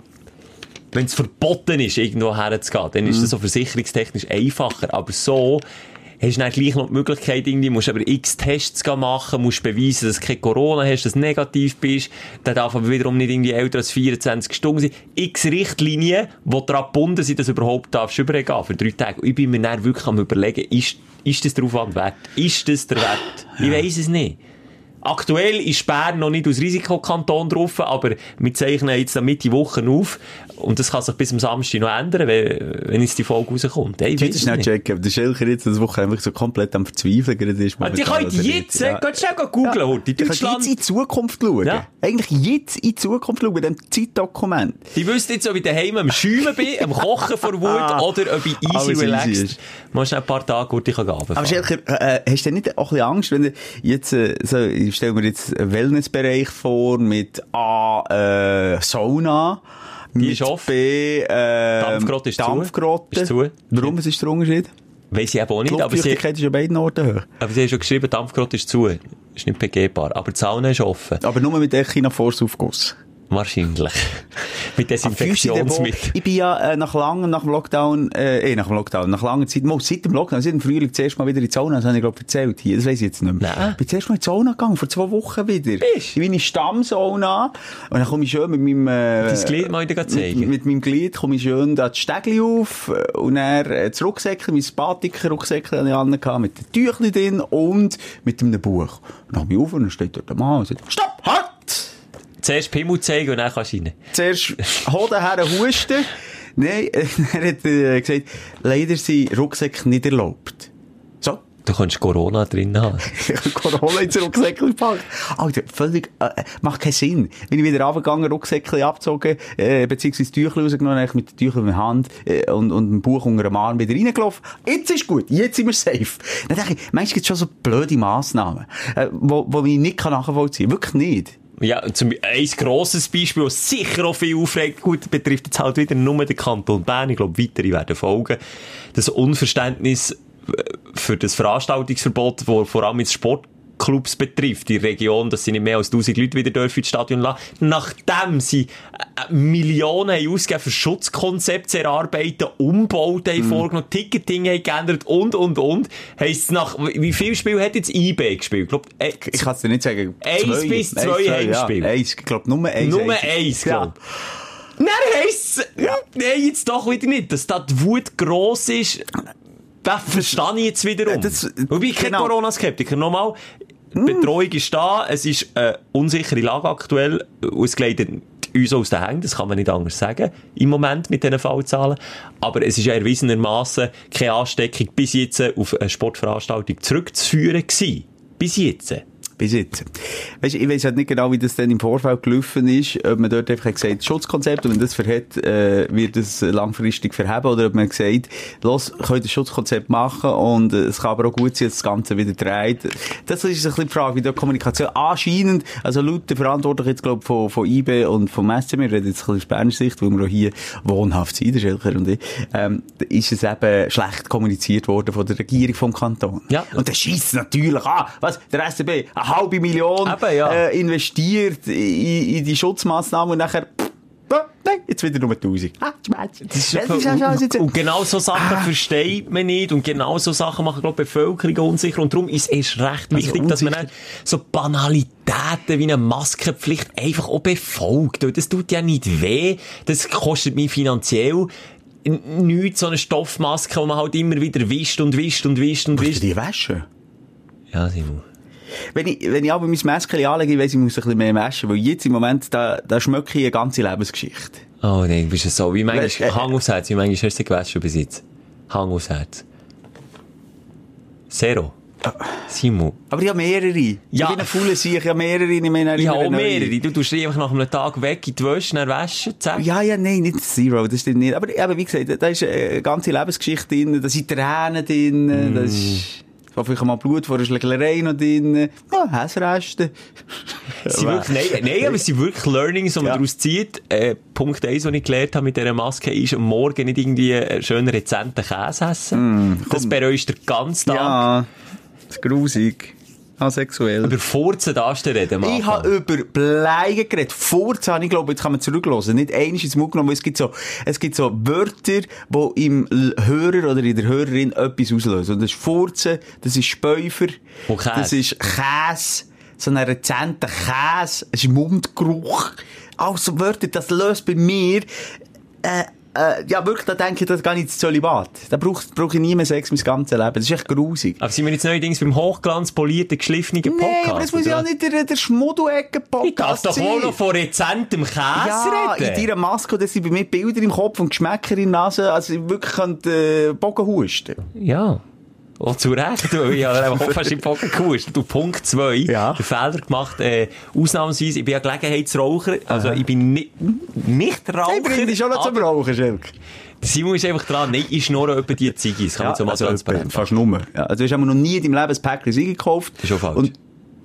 Speaker 4: wenn es verboten ist, irgendwo herzugehen, dann ist das so versicherungstechnisch einfacher. Aber so, hast du dann gleich noch die Möglichkeit, irgendwie, musst aber x Tests machen, musst beweisen, dass du kein Corona hast, dass du negativ bist, dann darf aber wiederum nicht irgendwie älter als 24 Stunden sein. X Richtlinien, die daran gebunden sind, dass du überhaupt darfst übergehen für drei Tage. Ich bin mir dann wirklich am überlegen, ist, ist das der Aufwand wert? Ist das der Wert? Ich weiss es nicht. Aktuell ist Bern noch nicht aus Risikokanton drauf, aber wir zeichnen jetzt dann Mitte Woche auf. Und das kann sich bis am Samstag noch ändern, wenn, wenn jetzt die Folge rauskommt. Hey, ich
Speaker 5: Jetzt schnell checken, der Schelker jetzt das Woche einfach so komplett am Verzweifeln gerade ist.
Speaker 4: Ah, die
Speaker 5: er
Speaker 4: jetzt,
Speaker 5: Ja.
Speaker 4: ja. schnell googeln, Horti.
Speaker 5: Die könnt jetzt
Speaker 4: Deutschland,
Speaker 5: in die Zukunft schauen.
Speaker 4: Ja.
Speaker 5: Eigentlich jetzt in die Zukunft schauen, bei diesem Zeitdokument.
Speaker 4: die wüssten jetzt, ob ich daheim am Schäumen bin, am Kochen vor Wut, oder ob ich easy
Speaker 5: Alles easy
Speaker 4: relaxed,
Speaker 5: ist.
Speaker 4: mal schnell ein paar Tage ich kann
Speaker 5: Aber. Schelker, äh, hast du nicht auch ein bisschen Angst, wenn du jetzt, äh, so, ich stelle mir jetzt einen Wellnessbereich vor mit A, äh, Sauna,
Speaker 4: Die ist offen.
Speaker 5: B, äh,
Speaker 4: Dampfgrotte ist.
Speaker 5: Dampfgrotte.
Speaker 4: Ist zu.
Speaker 5: Warum, was ist der Unterschied?
Speaker 4: Weiss ich eben auch nicht, aber sie,
Speaker 5: ist an beiden Orten hoch.
Speaker 4: aber sie haben schon geschrieben, Dampfgrott ist zu. Ist nicht begehbar. Aber die Sauna ist offen.
Speaker 5: Aber nur mit Echinafors-Aufguss.
Speaker 4: Wahrscheinlich. Mit Desinfektionsmittel.
Speaker 5: Ich bin ja äh, nach langem, nach dem Lockdown, äh, eh, nach dem Lockdown, nach langer Zeit, mal, seit dem Lockdown, seit dem Frühling zuerst mal wieder in die Sauna, das habe ich glaube erzählt hier, das weiß ich jetzt nicht mehr.
Speaker 4: Nein.
Speaker 5: Ich bin zuerst mal in die Sauna gegangen, vor zwei Wochen wieder.
Speaker 4: Bist?
Speaker 5: In die Stammsauna und dann komme ich schön mit meinem, äh,
Speaker 4: Dein Glied mal wieder zeigen.
Speaker 5: mit, mit meinem Glied komme ich schön da das Stegli auf äh, und dann äh, das Rucksäckchen, mein Batiker-Rucksäckchen habe ich an, gehabt, mit den Tüchli drin und mit einem Buch. Und dann komme ich auf und dann steht dort der Mann und sagt, stopp, halt!
Speaker 4: Zuerst Pimmel zeigen und dann kannst du rein.
Speaker 5: zuerst Hoden her husten. Nein, er hat äh, gesagt, leider sind Rucksäcke nicht erlaubt. So.
Speaker 4: Du kannst Corona drin haben.
Speaker 5: Corona ins Rucksäckchen gepackt. Alter, völlig, äh, macht keinen Sinn. Bin ich wieder runtergegangen, Rucksäckchen abgezogen, äh, beziehungsweise Tücher rausgenommen, mit den Tüchern in der Hand, äh, und, und ein Buch unter dem Arm wieder reingelaufen. Jetzt ist gut, jetzt sind wir safe. Dann denke ich, manchmal gibt es schon so blöde Massnahmen, äh, wo, wo ich nicht nachvollziehen kann. Wirklich nicht.
Speaker 4: Ja, zum, ein grosses Beispiel, das sicher auch viel aufregt, gut, betrifft jetzt halt wieder nur den Kanton Bern, ich glaube, weitere werden folgen. Das Unverständnis äh, für das Veranstaltungsverbot, das vor allem jetzt Sportclubs betrifft, die Region, dass sie nicht mehr als 1000 Leute wieder dürfen ins Stadion lassen, nachdem sie äh, Millionen ausgegeben für Schutzkonzepte erarbeiten, Umbauten haben vorgenommen, Ticketing haben geändert und, und, und, heisst nach, wie viel Spiel hat jetzt eBay gespielt? Ich glaub, äh,
Speaker 5: Ich kann es dir nicht sagen.
Speaker 4: Eins bis zwei Heimspiele.
Speaker 5: Ja, eins, ich glaube, nur eins.
Speaker 4: Nur
Speaker 5: eins.
Speaker 4: eins,
Speaker 5: Ja.
Speaker 4: glaub. Dann heisst es, nein, jetzt doch wieder nicht, dass da die Wut gross ist. Das verstehe ich jetzt wiederum.
Speaker 5: Äh, das-
Speaker 4: Wobei ich kein
Speaker 5: genau. Hm.
Speaker 4: Corona-Skeptiker. Nochmal, die Betreuung ist da, es ist eine unsichere Lage aktuell, und es gleitet uns aus den Händen, das kann man nicht anders sagen, im Moment mit diesen Fallzahlen. Aber es ist ja erwiesenermaßen keine Ansteckung bis jetzt auf eine Sportveranstaltung zurückzuführen gewesen. Bis jetzt.
Speaker 5: Bis jetzt. Weißt, ich weiss halt nicht genau, wie das dann im Vorfeld gelaufen ist, ob man dort einfach gesagt Schutzkonzept, und wenn das verhält, äh, wird es langfristig verheben, oder ob man gesagt, los, könnt ein Schutzkonzept machen, und äh, es kann aber auch gut sein, dass das Ganze wieder dreht. Das ist ein bisschen die Frage, wie da Kommunikation anscheinend, also laut der Verantwortlichen jetzt, glaub, von, von IB und vom SC, wir reden jetzt ein bisschen aus Berner Sicht, weil wir auch hier wohnhaft sind, der Schelker und ich, ähm, ist es eben schlecht kommuniziert worden von der Regierung vom Kanton.
Speaker 4: Ja.
Speaker 5: Und das schießt natürlich an. Was? Der SCB, eine halbe Million
Speaker 4: Eben, ja.
Speaker 5: äh, investiert in, in die Schutzmaßnahmen und nachher, ah, nein, jetzt wieder nur 1000. Ah. Das ist, jetzt-
Speaker 4: und genau so Sachen
Speaker 5: Ah.
Speaker 4: versteht man nicht und genau so Sachen machen, glaube ich, die Bevölkerung unsicher und darum ist es recht wichtig, dass man dann so Banalitäten wie eine Maskenpflicht einfach auch befolgt. Und das tut ja nicht weh, das kostet mich finanziell nichts, so eine Stoffmaske, die man halt immer wieder wischt und wischt und wischt und
Speaker 5: Musst du
Speaker 4: wischt.
Speaker 5: die waschen?
Speaker 4: Ja, Simon.
Speaker 5: Wenn ich, wenn ich aber mein Mäschchen anlege, weiss ich, muss ein bisschen mehr waschen, weil jetzt im Moment, da, da schmecke ich eine ganze Lebensgeschichte.
Speaker 4: Oh nein, du bist ja so, wie manchmal,
Speaker 5: Weißt, äh,
Speaker 4: Hang aufs Herz, wie manchmal hast du gewaschen bis jetzt? Hang aufs Herz. Zero. Simon.
Speaker 5: Aber ich habe mehrere.
Speaker 4: Ja.
Speaker 5: Ich bin ein fauler Sieg, ich habe mehrere. Ich, meine,
Speaker 4: Ich habe auch mehrere. Du tust einfach nach einem Tag weg in die Wäsche, dann waschen, zack.
Speaker 5: Ja, ja, nein, nicht Zero, das stimmt nicht. Aber, aber wie gesagt, da ist eine ganze Lebensgeschichte drin, da sind Tränen drin, das ist, war vielleicht mal Blut vor einer Schlägerei noch drin, ja, Hässreste.
Speaker 4: Sie wirklich, nein, nein, aber es sind wirklich Learnings, die man
Speaker 5: Ja.
Speaker 4: daraus zieht. Äh, Punkt 1, den ich gelernt habe mit dieser Maske, ist am Morgen nicht irgendwie einen schönen rezenten Käse essen. das bereust du den ganzen Tag.
Speaker 5: Ja, das ist grusig. Asexuell.
Speaker 4: Über Furzen darfst du reden, am
Speaker 5: Ich habe über Bleigen geredet. Furzen habe ich, glaube jetzt kann man zurücklassen. Nicht einiges ins Mund genommen, weil es gibt so, es gibt so Wörter, die im Hörer oder in der Hörerin etwas auslösen. Und das ist Furzen, das ist Späufer, das ist Käse, so ein rezenter Käse, es ist Mundgeruch. Also Wörter, das löst bei mir, äh, äh, ja, wirklich, da denke ich, das gehe ich ins Zölibat. Da brauche brauch ich nie mehr Sex mein ganzes Leben. Das ist echt grusig.
Speaker 4: Aber sind wir jetzt neuerdings beim hochglanzpolierten, geschliffenen Podcast?
Speaker 5: Nee, aber das muss ja nicht der, der Schmuddelecke-Podcast
Speaker 4: Ich darf doch wohl noch von rezentem Käse
Speaker 5: ja,
Speaker 4: reden.
Speaker 5: in deiner Maske, das sind bei mir Bilder im Kopf und Geschmäcker in der Nase, also ich wirklich könnte äh, Bogen husten.
Speaker 4: Ja. Oh, zu Recht, du. Ich habe einfach fast im Pocken gehustet. Du, Punkt 2.
Speaker 5: Ja.
Speaker 4: Den Fehler gemacht, äh, ausnahmsweise, ich bin ja Gelegenheitsraucher. Also, ich bin nicht, nicht Raucher.
Speaker 5: Ich bringe dich schon noch zum Rauchen, Schelk.
Speaker 4: Simon ist einfach dran. Nein, ich schnurre etwa die Ziggis. Kann man so mal
Speaker 5: also,
Speaker 4: transparent
Speaker 5: fast nur. Ja, also du hast noch nie in deinem Leben ein Päckchen Siege gekauft.
Speaker 4: Das ist schon falsch.
Speaker 5: Und,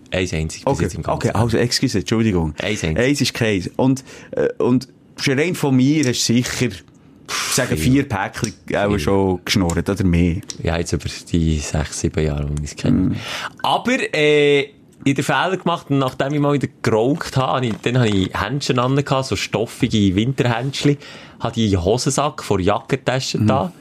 Speaker 4: Eins einzig
Speaker 5: okay,
Speaker 4: jetzt im Ganzen.
Speaker 5: okay, also, excuse, Entschuldigung.
Speaker 4: Eins einzig.
Speaker 5: Eins ist Käse. Und, äh, und schon rein von mir hast du sicher, ich sage vier Päckchen auch schon geschnurrt, oder mehr.
Speaker 4: Ja, jetzt über die sechs, sieben Jahre, die ich es kenne.
Speaker 5: Mhm.
Speaker 4: Aber, äh, ich habe den Fehler gemacht, und nachdem ich mal wieder geraucht habe, habe ich, dann habe ich Händchen an, so stoffige Winterhändchen, habe die Hosensack vor Jackentasche
Speaker 5: Mhm.
Speaker 4: da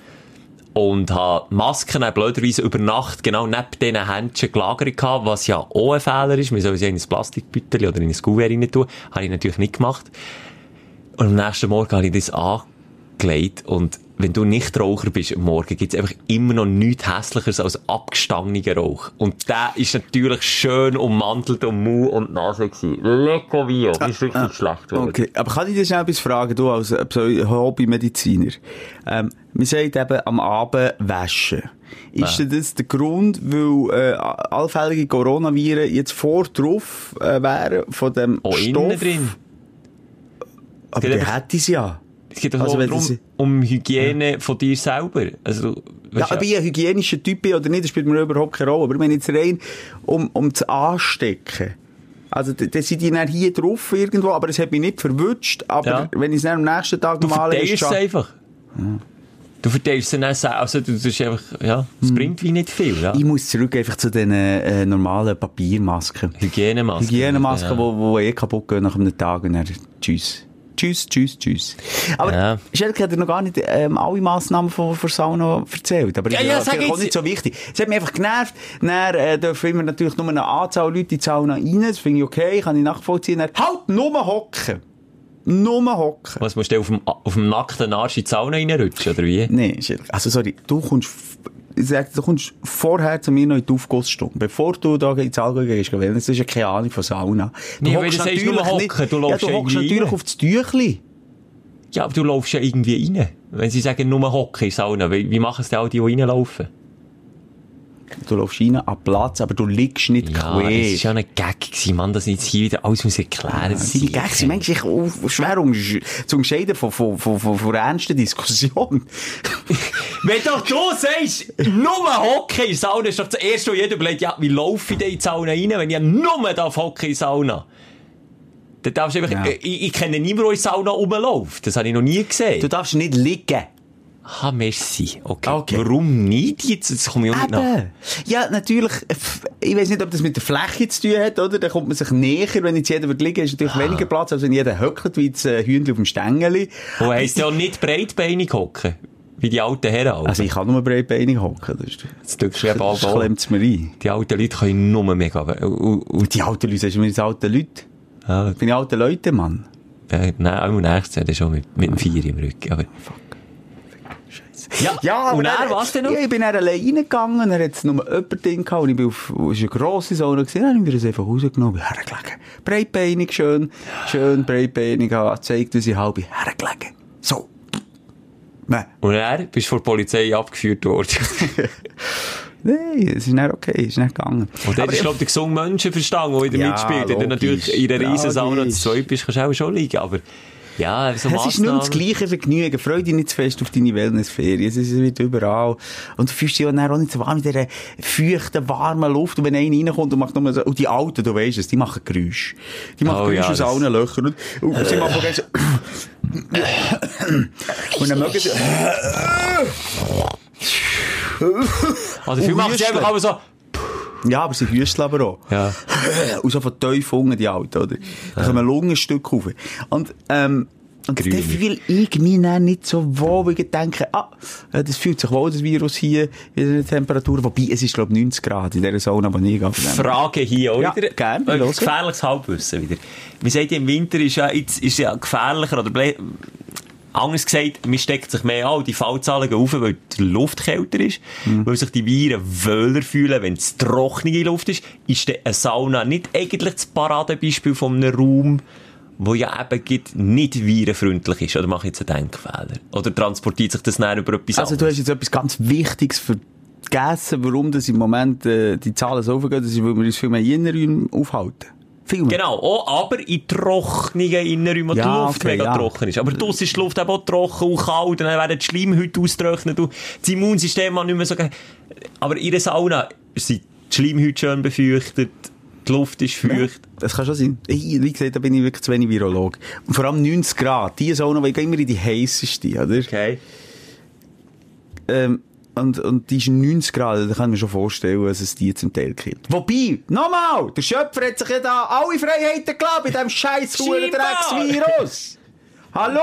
Speaker 4: und habe Masken blöderweise über Nacht genau neben diesen Händchen gelagert gehabt, was ja auch ein Fehler ist. Man soll sie in ein Plastikbüttel oder in ein Kuvert rein tun. Habe ich natürlich nicht gemacht. Und am nächsten Morgen habe ich das angelegt und wenn du nicht Raucher bist am Morgen, gibt es einfach immer noch nichts hässlicheres als abgestangener Rauch. Und der ist natürlich schön ummantelt um Mund und Nase gewesen. Leco Vio. Das ist richtig schlecht geworden.
Speaker 5: Okay, aber kann ich dir schnell etwas fragen, du als äh, Hobbymediziner? Ähm, man sagt eben am Abend waschen. Ist denn das der Grund, weil äh, allfällige Coronaviren jetzt vor drauf äh, wären von dem
Speaker 4: Auch
Speaker 5: Stoff?
Speaker 4: innen drin.
Speaker 5: Aber der hätte es ja.
Speaker 4: Es geht
Speaker 5: Also wenn
Speaker 4: darum,
Speaker 5: das-
Speaker 4: um Hygiene von dir selber. Also,
Speaker 5: Ja, ob ich ein hygienischer Typ bin oder nicht, das spielt mir überhaupt keine Rolle. Aber ich meine jetzt rein, um, um zu anstecken. Also, da da sind die dann hier drauf irgendwo, aber es hat mich nicht verwünscht. Aber
Speaker 4: Ja.
Speaker 5: wenn ich es am nächsten Tag
Speaker 4: Du
Speaker 5: mal
Speaker 4: verteilst es einfach. Du verteilst es dann. Also, du, das ist einfach, ja, es
Speaker 5: Hm.
Speaker 4: bringt wie nicht viel, ja.
Speaker 5: Ich muss zurück einfach zu den äh, normalen Papiermasken.
Speaker 4: Hygienemasken.
Speaker 5: Hygienemasken,
Speaker 4: Ja.
Speaker 5: wo, wo eh kaputt gehen nach einem Tag und dann tschüss. Tschüss, tschüss, tschüss. Aber
Speaker 4: Ja.
Speaker 5: Schelke hat dir noch gar nicht ähm, alle Massnahmen von, von Sauna erzählt. Aber
Speaker 4: Ja,
Speaker 5: ich-
Speaker 4: ja,
Speaker 5: das ist auch nicht so wichtig. Es hat mich einfach genervt. Dann äh, dürfen immer natürlich nur eine Anzahl Leute in die Sauna rein. Das finde ich okay, kann ich nachvollziehen. Dann, halt, nur hocken. Nur hocken.
Speaker 4: Was musst du auf dem, auf dem nackten Arsch in die Sauna reinrutschen, oder wie?
Speaker 5: Schelke. Also sorry, du kommst... f- Ich sag, du kommst vorher zu mir noch in die Aufgussstunde. Bevor du da ins Allgäu gehst, weil das ist ja keine Ahnung von Sauna. Du
Speaker 4: Nee,
Speaker 5: hockst
Speaker 4: nur
Speaker 5: natürlich
Speaker 4: hocken, du
Speaker 5: ja, du
Speaker 4: ja
Speaker 5: natürlich
Speaker 4: rein.
Speaker 5: auf das Tüchli.
Speaker 4: Ja, aber du laufst ja irgendwie rein. Wenn sie sagen, nur hocken in Sauna, wie, wie machen es denn all die, die reinlaufen?
Speaker 5: Du läufst rein an Platz, aber du liegst nicht
Speaker 4: Ja,
Speaker 5: quer.
Speaker 4: es war ja ein Gag, gewesen, Mann, dass ich jetzt hier wieder alles muss erklären muss.
Speaker 5: Seine Gags sind manchmal auch schwer um, zu unterscheiden von, von, von, von, von ernsten Diskussion.
Speaker 4: Wenn doch du sagst, nur hocken in Sauna, ist doch das Erste, was jeder überlegt, ja, wie laufe ich denn in die Sauna rein, wenn ich ja nur darf hocken in Sauna? Dann darfst du einfach,
Speaker 5: Ja.
Speaker 4: äh, ich, ich kenne niemanden, der in die Sauna rumläuft. Das habe ich noch nie gesehen.
Speaker 5: Du darfst nicht liegen.
Speaker 4: Ah, merci. Okay.
Speaker 5: Okay.
Speaker 4: Warum nicht jetzt? Das komme ich auch nicht nach.
Speaker 5: Ja, natürlich, ich weiß nicht, ob das mit der Fläche zu tun hat, oder? Da kommt man sich näher, wenn jetzt jeder liegen, ist natürlich weniger Platz, als wenn jeder höckelt, wie das äh, Hühnchen auf dem Stängeli.
Speaker 4: Und heisst ja nicht breitbeinig hocken. Wie die alten Herren. Also,
Speaker 5: Also ich kann nur breitbeinig hocken, das
Speaker 4: das eben
Speaker 5: das
Speaker 4: auch.
Speaker 5: klemmt mir ein.
Speaker 4: Die alten Leute können nur mega. Und, und,
Speaker 5: Und die alten Leute, sagst du mir jetzt alte Leute? Ich bin die alten Leute, Mann.
Speaker 4: äh, nein, auch nächstes Jahr schon mit, mit dem Vier im Rücken. Aber, ja,
Speaker 5: Ja,
Speaker 4: und er, was denn noch?
Speaker 5: Ja, ich bin dann allein reingegangen, er hat nur jemand drin gehabt und ich bin auf, es war eine grosse Sauna gewesen, dann habe ich mir das einfach rausgenommen, bin hergelegen. Breitbeinig schön, schön breitbeinig, habe gezeigt, wie ich halb hergelegen. So. Nein.
Speaker 4: Und er bist vor der Polizei abgeführt worden.
Speaker 5: Nein, es ist nicht okay, es ist nicht gegangen.
Speaker 4: Und dort
Speaker 5: Aber
Speaker 4: ist, glaube ich, der gesunde Menschenverstand, der wieder
Speaker 5: Ja,
Speaker 4: mitspielt. Wenn du natürlich in der riesen Sauna
Speaker 5: Logisch.
Speaker 4: zu zweit bist, kannst du auch schon liegen. Aber, ja, so
Speaker 5: es ist nur das
Speaker 4: Massnahmen-
Speaker 5: gleiche Vergnügen. Freu dich nicht zu fest auf deine Wellnessferien. Es ist wird überall. Und du fühlst dich auch nicht so warm mit dieser feuchten, warmen Luft. Und wenn einer reinkommt und macht nur so, und die Alten, du weisst es, die machen Geräusche. Die machen
Speaker 4: Oh,
Speaker 5: Geräusche
Speaker 4: ja,
Speaker 5: aus allen Löchern. Und, und sie machen so, und dann mögen sie,
Speaker 4: Also, viel machen sie einfach aber so,
Speaker 5: Ja, aber sie hüsteln aber auch.
Speaker 4: Ja.
Speaker 5: Und so von tief unten, die Alten, oder? Da kommen Lungenstück rauf. Und, ähm, und dann fühle ich mich dann nicht so wohl, weil ich denke, ah, das fühlt sich wohl, das Virus hier, in der Temperatur. Wobei, es ist, glaube ich, 90 Grad in dieser Sauna, wo ich gehe.
Speaker 4: Frage hier auch
Speaker 5: Ja,
Speaker 4: wieder.
Speaker 5: gerne,
Speaker 4: Äh, gefährliches Halbwissen wieder. Man sagt ja, im Winter ist ja, jetzt, ist ja gefährlicher, oder anders gesagt, man steckt sich mehr an, die Fallzahlen gehen rauf, weil die Luft kälter ist,
Speaker 5: Mhm.
Speaker 4: weil sich die Viren wöhler fühlen, wenn es trockene Luft ist, ist eine Sauna nicht eigentlich das Paradebeispiel von einem Raum, wo ja eben gibt, nicht virenfreundlich ist, oder mache ich jetzt einen Denkfehler? Oder transportiert sich das näher über etwas
Speaker 5: Also, du
Speaker 4: anderes?
Speaker 5: hast jetzt etwas ganz Wichtiges vergessen, warum das im Moment äh, die Zahlen so aufgehen. Das ist, weil wir uns viel mehr in Innenräumen aufhalten. Viel mehr.
Speaker 4: Genau, auch, aber in trockenen Innenräumen, wo
Speaker 5: Ja,
Speaker 4: die Luft
Speaker 5: okay,
Speaker 4: mega
Speaker 5: ja.
Speaker 4: trocken ist. Aber draussen ist die Luft eben auch trocken und kalt, und dann werden die Schleimhäute austrocknet und das Immunsystem hat nicht mehr so... Aber in der Sauna sind die Schleimhäute schön befeuchtet, die Luft ist feucht.
Speaker 5: Das kann schon sein. Ich, wie gesagt, da bin ich wirklich zu wenig Virolog. Und vor allem 90 Grad. Die Sauna, weil ich immer in die heisseste, oder?
Speaker 4: Okay.
Speaker 5: Ähm, und, und die ist 90 Grad, da kann ich mir schon vorstellen, dass es die zum Teil killt. Wobei, nochmal, der Schöpfer hat sich ja da alle Freiheiten gelassen bei diesem scheiß
Speaker 4: Scheinbar.
Speaker 5: Virus. Hallo?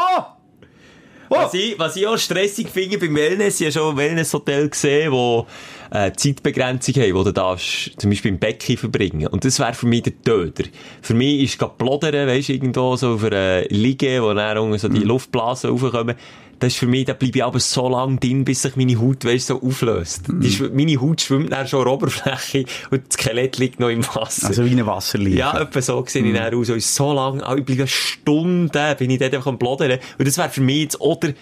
Speaker 5: Oh,
Speaker 4: Was ich, was ich auch stressig finde beim Wellness, ich habe schon ein Wellnesshotel gesehen, wo äh, Zeitbegrenzung haben, wo du darfst, zum Beispiel im Becken verbringen. Und das wäre für mich der Töter. Für mich ist gerade Plodern, weisst du, irgendwo so auf einer Liege, wo dann irgendwie so die Luftblasen raufkommen. Das ist für mich, da bleibe ich aber so lange drin, bis sich meine Haut, weisst, so auflöst. Die schw- meine Haut schwimmt dann schon an der Oberfläche und das Skelett liegt noch im Wasser.
Speaker 5: also wie eine Wasserlinie.
Speaker 4: Ja, etwa so sehe ich dann aus. Und so lang, auch ich bleibe Stunden, bin ich dort einfach am Plodern. Und das wäre für mich jetzt auch der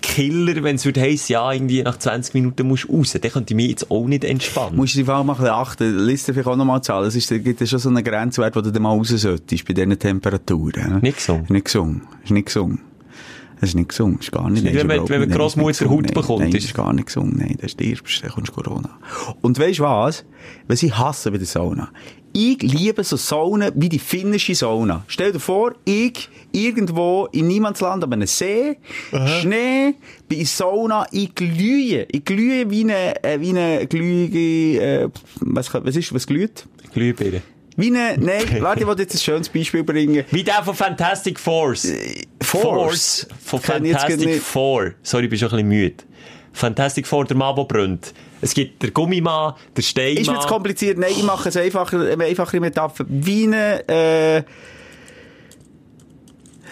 Speaker 4: Killer, wenn es würde heissen, ja, irgendwie nach 20 Minuten musst du raus. Dann könnte ich mich jetzt auch nicht entspannen.
Speaker 5: Musst du dich mal ein bisschen achten. Liste vielleicht auch nochmal zahlen. Es ist, gibt es schon so einen Grenzwert, wo du dann mal raus solltest, bei diesen Temperaturen.
Speaker 4: Nicht gesungen.
Speaker 5: Nicht gesungen. Ist nicht gesungen. Das ist nicht gesungen. Das ist gar nicht.
Speaker 4: Wenn
Speaker 5: ist
Speaker 4: man- wenn man. Grossmutter Haut
Speaker 5: nein,
Speaker 4: bekommt,
Speaker 5: Nein, das
Speaker 4: ist-
Speaker 5: ist gar nicht gesungen. Nein, das stirbst, dann kommst Corona. Und weisst du was? Was ich hasse bei der Sauna? Ich liebe so Saunen wie die finnische Sauna. Stell dir vor, ich irgendwo in Niemandsland an einem See, Schnee, bin in Sauna, ich glühe. Ich glühe wie eine, äh, wie eine glühige, äh, was, was ist, was glüht?
Speaker 4: Glühbirne.
Speaker 5: Wie eine, nein, warte, ich wollte jetzt ein schönes Beispiel bringen.
Speaker 4: Wie der von Fantastic Force.
Speaker 5: Force.
Speaker 4: Von
Speaker 5: Kenn ich jetzt
Speaker 4: Fantastic. Four. Sorry, ich bin schon ein bisschen müde. Fantastic Four, der Mann, der brennt. Es gibt den Gummimann, der Steinmann.
Speaker 5: Ist mir zu kompliziert? Nein, ich mache es einfacher, eine einfache Metapher. Wie eine, äh,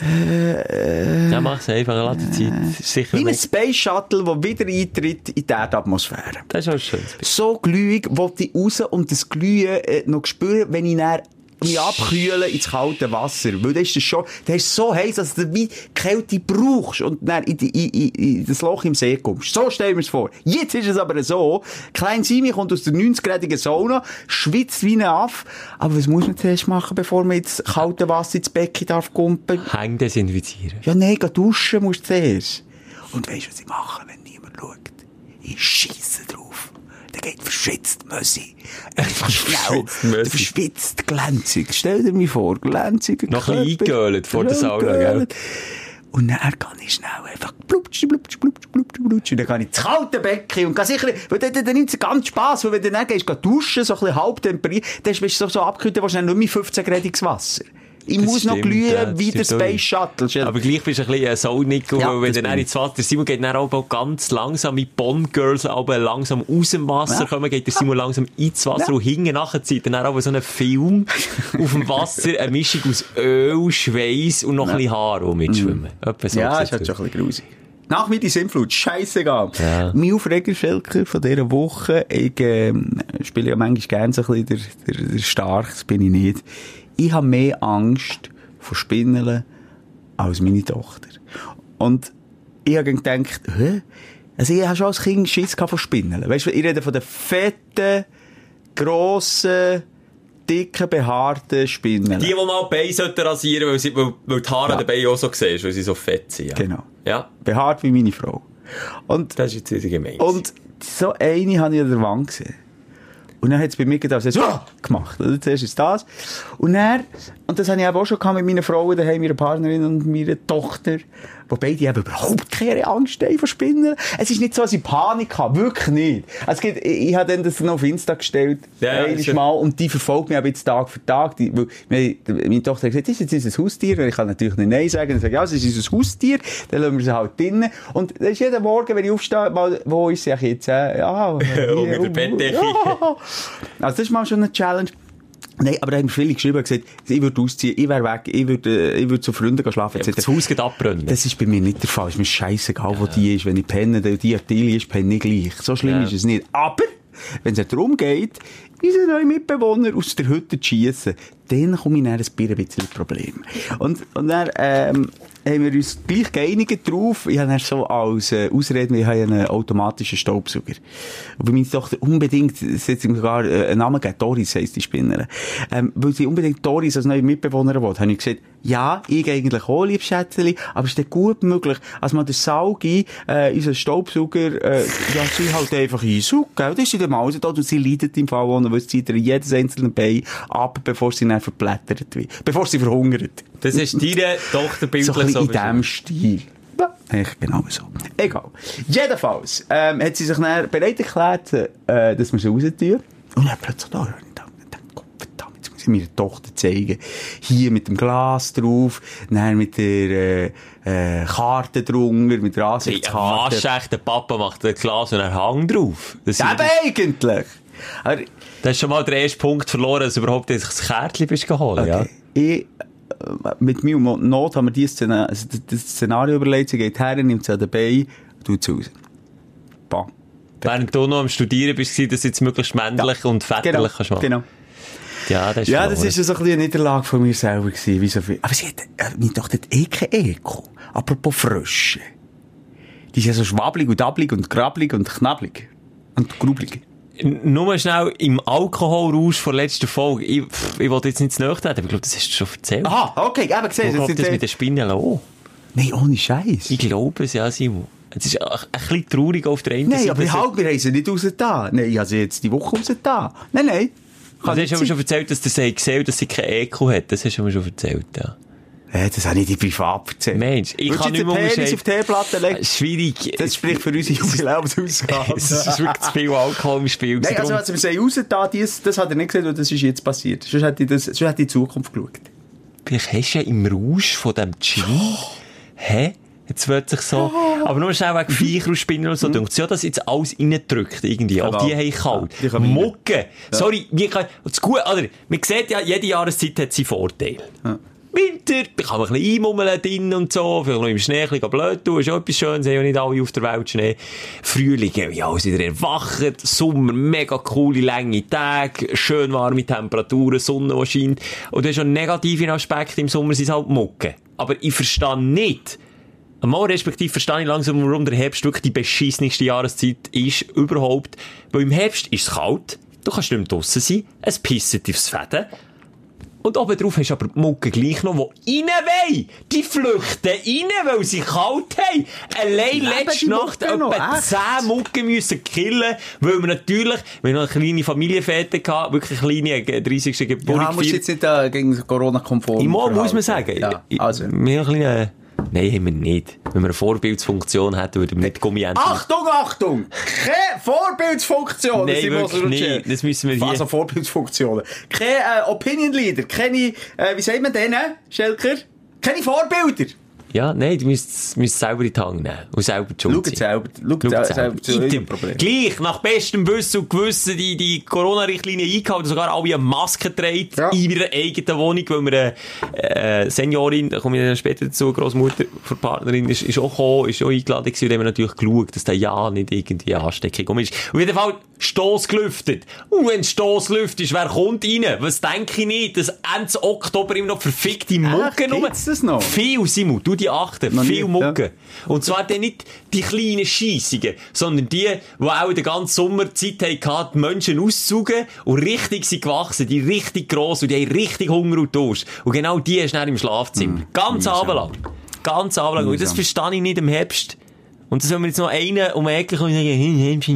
Speaker 4: Ja, mach's einfach, lass die Zeit. Ist sicher
Speaker 5: wie ein. Space Shuttle, der wieder eintritt in die Erdatmosphäre.
Speaker 4: Das ist auch schön.
Speaker 5: So glühig wollte ich raus und das Glühen äh, noch spüren, wenn ich dann mich abkühle ins kalte Wasser. Weil das ist das schon, das ist so heiß, dass du wie Kälte brauchst und dann in, die, in, in, in das Loch im See kommst. So stellen wir es vor. Jetzt ist es aber so, Klein Simi kommt aus der 90-gradigen Sauna, schwitzt wie ein Aff. Aber was muss man zuerst machen, bevor man ins kalte Wasser ins Becken darf kumpen?
Speaker 4: Häng desinfizieren.
Speaker 5: Ja, nein, geh duschen musst du zuerst. Und weisst du, was ich mache, wenn niemand schaut? Ich scheisse drauf. Geht verschwitzt, Mössi. Einfach schnell.
Speaker 4: Verschwitzt Mössi.
Speaker 5: Der verschwitzt, glänzig. Stell dir mal vor, glänziger
Speaker 4: Noch ein bisschen
Speaker 5: Körper.
Speaker 4: eingehöhlt vor der Sauna, gell?
Speaker 5: Und dann kann ich schnell einfach plutsch, plutsch, plutsch, plutsch, plutsch. Und dann kann ich ins kalte Becken und kann sicher, weil dann, dann nimmt es ganz Spass, weil wenn du dann gehst, gehst duschen, so ein bisschen halb temperiert, dann bist du so, so abgekühlt, dann hast du nicht mehr 15 Grad Wasser. Ich
Speaker 4: Das
Speaker 5: muss noch
Speaker 4: stimmt,
Speaker 5: glühen
Speaker 4: ja, das
Speaker 5: wie der. Space Shuttle. Dir
Speaker 4: Aber gleich bist du ein bisschen ein Saunico,
Speaker 5: Ja,
Speaker 4: wenn
Speaker 5: das
Speaker 4: dann ins Wasser, Simon geht dann auch ganz langsam, wie Bond Girls aber langsam aus dem Wasser
Speaker 5: Ja.
Speaker 4: kommen, geht der Simon langsam ins Wasser
Speaker 5: Ja.
Speaker 4: und hinten nachher zieht dann auch so einen Film auf dem Wasser, eine Mischung aus Öl, Schweiß und noch ein bisschen Haar, die mitschwimmen. Etwa so
Speaker 5: Ja,
Speaker 4: sieht's
Speaker 5: ist schon ein bisschen grusig. Nach mir die Sintflut, scheissegal.
Speaker 4: Ja.
Speaker 5: Mein Aufreger, Schelker, von dieser Woche, ich ähm, spiele ja manchmal gerne so ein bisschen der, der, der Stark, das bin ich nicht. Ich habe mehr Angst vor Spinneln als meine Tochter. Und ich habe gedacht, hä? Also ich habe schon als Kind Schiss gehabt von Spinneln. Weißt du, ich rede von den fetten, grossen, dicken, behaarten Spinneln.
Speaker 4: Die, die mal die Beine sollten rasieren, weil, sie, weil, weil die Haare
Speaker 5: Ja.
Speaker 4: an den Beinen auch so siehst, weil sie so fett sind. Ja.
Speaker 5: Genau.
Speaker 4: Ja,
Speaker 5: Behaart wie meine Frau. Und
Speaker 4: das ist jetzt wieder gemein.
Speaker 5: Und so eine habe ich an der Wand gesehen. Und dann hat es bei mir gedacht, so, oh, gemacht. Oder? Zuerst ist das. Und dann, und das habe ich auch schon gehabt mit meinen Frauen daheim, meiner Partnerin und meiner Tochter, wo beide eben überhaupt keine Angst haben vor Spinnen. Es ist nicht so, dass ich Panik habe. Wirklich nicht. Es gibt, ich, ich habe dann das noch auf Insta gestellt,
Speaker 4: Ja, ist-
Speaker 5: Mal, und die verfolgt mich aber jetzt Tag für Tag. Die, weil, meine, Tochter hat gesagt, das ist jetzt unser Haustier. Und ich kann natürlich nicht Nein sagen. Dann sage ich, ja, es ist unser Haustier. Dann lassen wir sie halt drinnen. Und das ist jeden Morgen, wenn ich aufstehe, mal, wo ist sie jetzt? Äh, ja,
Speaker 4: Unter der Bettdecke.
Speaker 5: Ja. Also, das ist mal schon eine Challenge. Nein, aber da haben viele geschrieben und gesagt, ich würde ausziehen, ich wäre weg, ich würde, äh, ich würde zu Freunden gehen schlafen,
Speaker 4: Ja, das Haus geht abbrennen.
Speaker 5: Das ist bei mir nicht der Fall. Ist mir scheißegal, wo die ist. Wenn ich penne, die die Artilie ist, penne ich gleich. So schlimm
Speaker 4: Ja.
Speaker 5: ist es nicht. Aber, wenn es darum geht, unseren neuen Mitbewohner aus der Hütte zu schiessen, dann komme ich dann ein bisschen Problem. Und, und dann, ähm, haben wir uns gleich geeinigt drauf. Ich habe so als äh, Ausrede, wir haben einen automatischen Staubsauger. Und bei meiner Tochter unbedingt, es hat sogar äh, einen Namen gegeben, Doris heisst die Spinnerin. Ähm, weil sie unbedingt Doris als neue Mitbewohnerin will, habe ich gesagt, ja, ich eigentlich auch, lieb Schätzeli, aber es ist dann gut möglich, als man den Saugi, äh, unseren Staubsauger, äh, ja, sie halt einfach einsaugt, gell? Das ist sie dann mal da und sie leidet im Fall ohne, weil sie zieht jedes einzelne Bein ab, bevor sie dann verblättert wird. Bevor sie verhungert.
Speaker 4: Das ist deine Tochter
Speaker 5: So ein in diesem Stil. Ja, genau so. Egal. Jedenfalls, ähm, hat sie sich dann bereit erklärt, äh, dass wir sie raus. Und dann plötzlich da, jetzt muss ich meiner Tochter zeigen. Hier mit dem Glas drauf, dann mit der, äh, äh, Karte drunter, mit der
Speaker 4: Hey,
Speaker 5: Ansichtskarte.
Speaker 4: was echt, der Papa macht ein Glas und einen Hang drauf. Das,
Speaker 5: Eben eigentlich. Aber,
Speaker 4: das ist schon mal der erste Punkt verloren, dass du überhaupt das Kärtchen bist geholt, ja.
Speaker 5: okay. Ich, äh, mit mir und Not haben wir dieses Szenario, also das- Szenario überlegt, sie geht her, nimmt sie an den Bein, tut sie raus. Bang.
Speaker 4: Während du noch am Studieren bist, dass du jetzt möglichst männlich und väterlich
Speaker 5: Genau,
Speaker 4: kannst machen.
Speaker 5: genau.
Speaker 4: Ja, das ist
Speaker 5: Ja, das ist so ein eine Niederlage von mir selber gewesen, wie so viel. Aber sie hat, äh, meine Tochter hat eh kein Ekel. Apropos Frösche. Die sind ja so schwabbelig und dabbelig und grabbelig und knabbelig. Und grubelig.
Speaker 4: Nur schnell im Alkoholrausch von der letzten Folge. Ich, pff, ich wollte jetzt nicht zu treten, aber ich glaube, das hast du schon erzählt.
Speaker 5: Aha, okay, eben gesehen.
Speaker 4: Geht das mit den Spinnen los?
Speaker 5: Nein, ohne Scheiß.
Speaker 4: Ich glaube es, ja, Simon. Es ist ein, bisschen traurig auf der einen
Speaker 5: Nein,
Speaker 4: Seite.
Speaker 5: aber
Speaker 4: dass-
Speaker 5: halt, wir haben sie nicht raus da. Nein, ich habe sie jetzt die Woche raus da. Nein, nein.
Speaker 4: Also, du hast aber
Speaker 5: sein.
Speaker 4: schon erzählt, dass der sie gesehen dass sie keinen Ekel hat. Das hast du mir schon erzählt, ja.
Speaker 5: Äh, das habe ich dir privat erzählt.
Speaker 4: Mensch, ich
Speaker 5: Würdest
Speaker 4: kann nicht mehr
Speaker 5: Penis auf die Herdplatte legen?
Speaker 4: Schwierig.
Speaker 5: Das spricht für unsere Jubiläumsausgabe.
Speaker 4: Es ist wirklich zu viel Alkohol im Spiel.
Speaker 5: Nein, also,
Speaker 4: Darum-
Speaker 5: als wir sie raus da, dies, das hat er nicht gesehen, weil das ist jetzt passiert. Sonst hätte ich das, sonst hätte ich in die Zukunft geschaut.
Speaker 4: Vielleicht hast du ja im Rausch von dem Gin. Hä? Jetzt wird sich so. Aber nur schnell wegen Viecher und Spinnen und so. Mhm. Ja, dass jetzt alles reindrückt, irgendwie. Auch
Speaker 5: Genau.
Speaker 4: die haben kalt.
Speaker 5: Ja, die.
Speaker 4: Mucke. Sorry, wir kann, das Gute, oder? Man sieht ja, jede Jahreszeit hat seinen Vorteil. Winter, da kann man ein bisschen einmummeln drin und so, vielleicht noch im Schnee ein bisschen blöd tun, ist auch etwas Schönes, haben ja nicht alle auf der Welt Schnee. Frühling, ja, alles wieder erwacht, Sommer, mega coole, lange Tage, schön warme Temperaturen, Sonne, die scheint. Und das ist schon ein negativer Aspekt im Sommer, sind halt Mucke. Aber ich verstehe nicht, Mal respektive verstehe ich langsam, warum der Herbst wirklich die beschissenste Jahreszeit ist überhaupt. Weil im Herbst ist es kalt, du kannst nicht mehr draussen sein, es pisset aufs Fäden. Und oben drauf hast du aber die Mucke gleich noch, die rein wollen. Die flüchten rein, weil sie kalt haben. Allein letzte Nacht
Speaker 5: Mucke noch,
Speaker 4: etwa
Speaker 5: echt?
Speaker 4: 10 Mucken müssen killen, weil wir natürlich, wir haben noch eine kleine Familienfete gehabt, wirklich eine kleine, äh, 30. Geburtstag
Speaker 5: Ja, musst jetzt nicht äh, gegen Corona-konform
Speaker 4: Immer muss man sagen.
Speaker 5: Ja, also.
Speaker 4: Wir haben ein bisschen, nein, haben wir nicht. Wenn wir eine Vorbildsfunktion hätten, würden wir nicht Gummienten.
Speaker 5: Achtung, Achtung! Keine Vorbildsfunktion!
Speaker 4: Nein, wirklich nicht. Das müssen wir hier-
Speaker 5: Also Vorbildsfunktionen. Keine äh, Opinion Leader, keine, äh, wie sagt man denen, Schelker? Keine Vorbilder!
Speaker 4: Ja, nein, du müsst, müsst selber in die Hand nehmen. Und selber die Schuld
Speaker 5: Schaut selber, schaut selber, selber zu eurem Problem.
Speaker 4: Gleich, nach bestem Wissen und Gewissen, die, die Corona-Richtlinie eingehalten, sogar alle eine Maske trägt,
Speaker 5: Ja.
Speaker 4: in ihrer eigenen Wohnung, weil wir eine, äh, Seniorin, da komme ich dann später dazu, Großmutter von Partnerin, ist, ist auch gekommen, ist auch eingeladen gewesen, und haben wir natürlich geschaut, dass der ja nicht irgendwie Ansteckung ist. Auf jeden Fall, Stoss gelüftet. Und wenn Stoss lüftet, wer kommt rein? Was denke ich nicht, dass Ende Oktober immer noch verfickte Mucke
Speaker 5: das noch?
Speaker 4: Viel, Simon, du die achten,
Speaker 5: Noch nie,
Speaker 4: viel Mucke. Und zwar dann nicht die kleinen Scheissungen, sondern die, die auch den ganzen Sommer Zeit hatten, die Menschen auszugen und richtig sind gewachsen, die richtig gross und die haben richtig Hunger und Durst. Und genau die hast du dann im Schlafzimmer. Ganz
Speaker 5: mühsam.
Speaker 4: abendlang. Ganz abendlang. Und das verstehe ich nicht im Herbst. Und dann soll mir jetzt noch einen um die Ecke kommen und sagen, hey, Herbst,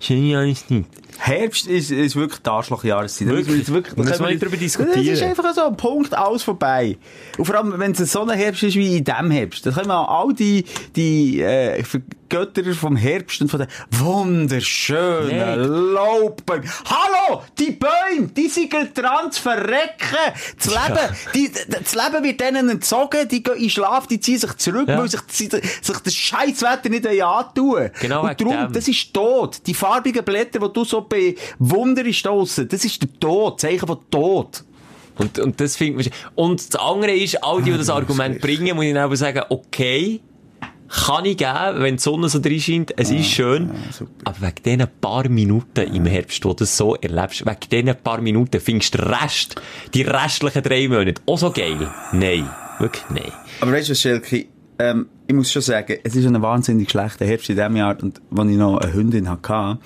Speaker 4: schön alles nicht.
Speaker 5: Herbst ist, ist wirklich die Arschlochjahreszeit. Da
Speaker 4: Wirklich? Da müssen wir
Speaker 5: können
Speaker 4: nicht drüber
Speaker 5: Das ist
Speaker 4: diskutieren.
Speaker 5: einfach so ein Punkt, alles vorbei. Und vor allem, wenn es so ein Herbst ist wie in diesem Herbst, dann können wir all die, die äh, Götter vom Herbst und von den wunderschönen. Laubbäumen. Hallo! Die Bäume, die sind dran zu verrecken. Das Leben, die, das Leben wird denen entzogen, die gehen in Schlaf, die ziehen sich zurück,
Speaker 4: Ja.
Speaker 5: weil sich, sich das Scheißwetter nicht antun.
Speaker 4: Genau
Speaker 5: Und darum,
Speaker 4: dem.
Speaker 5: das ist tot. Die farbigen Blätter, die du so bewunderst draussen, das ist der Tod, Zeichen von Tod.
Speaker 4: Und, und das findet man, und das andere ist, all die, die das Argument bringen, muss ich dann aber sagen, okay, kann ich geben, wenn die Sonne so drin scheint, es ist schön, aber wegen diesen paar Minuten im Herbst, wo du das so erlebst, wegen diesen paar Minuten findest du den Rest, die restlichen drei Monate, auch so geil? Nein. Wirklich nein.
Speaker 5: Aber weißt du was, Schelke? Ähm, ich muss schon sagen, es ist ein wahnsinnig schlechter Herbst in diesem Jahr. Und als ich noch eine Hündin hatte,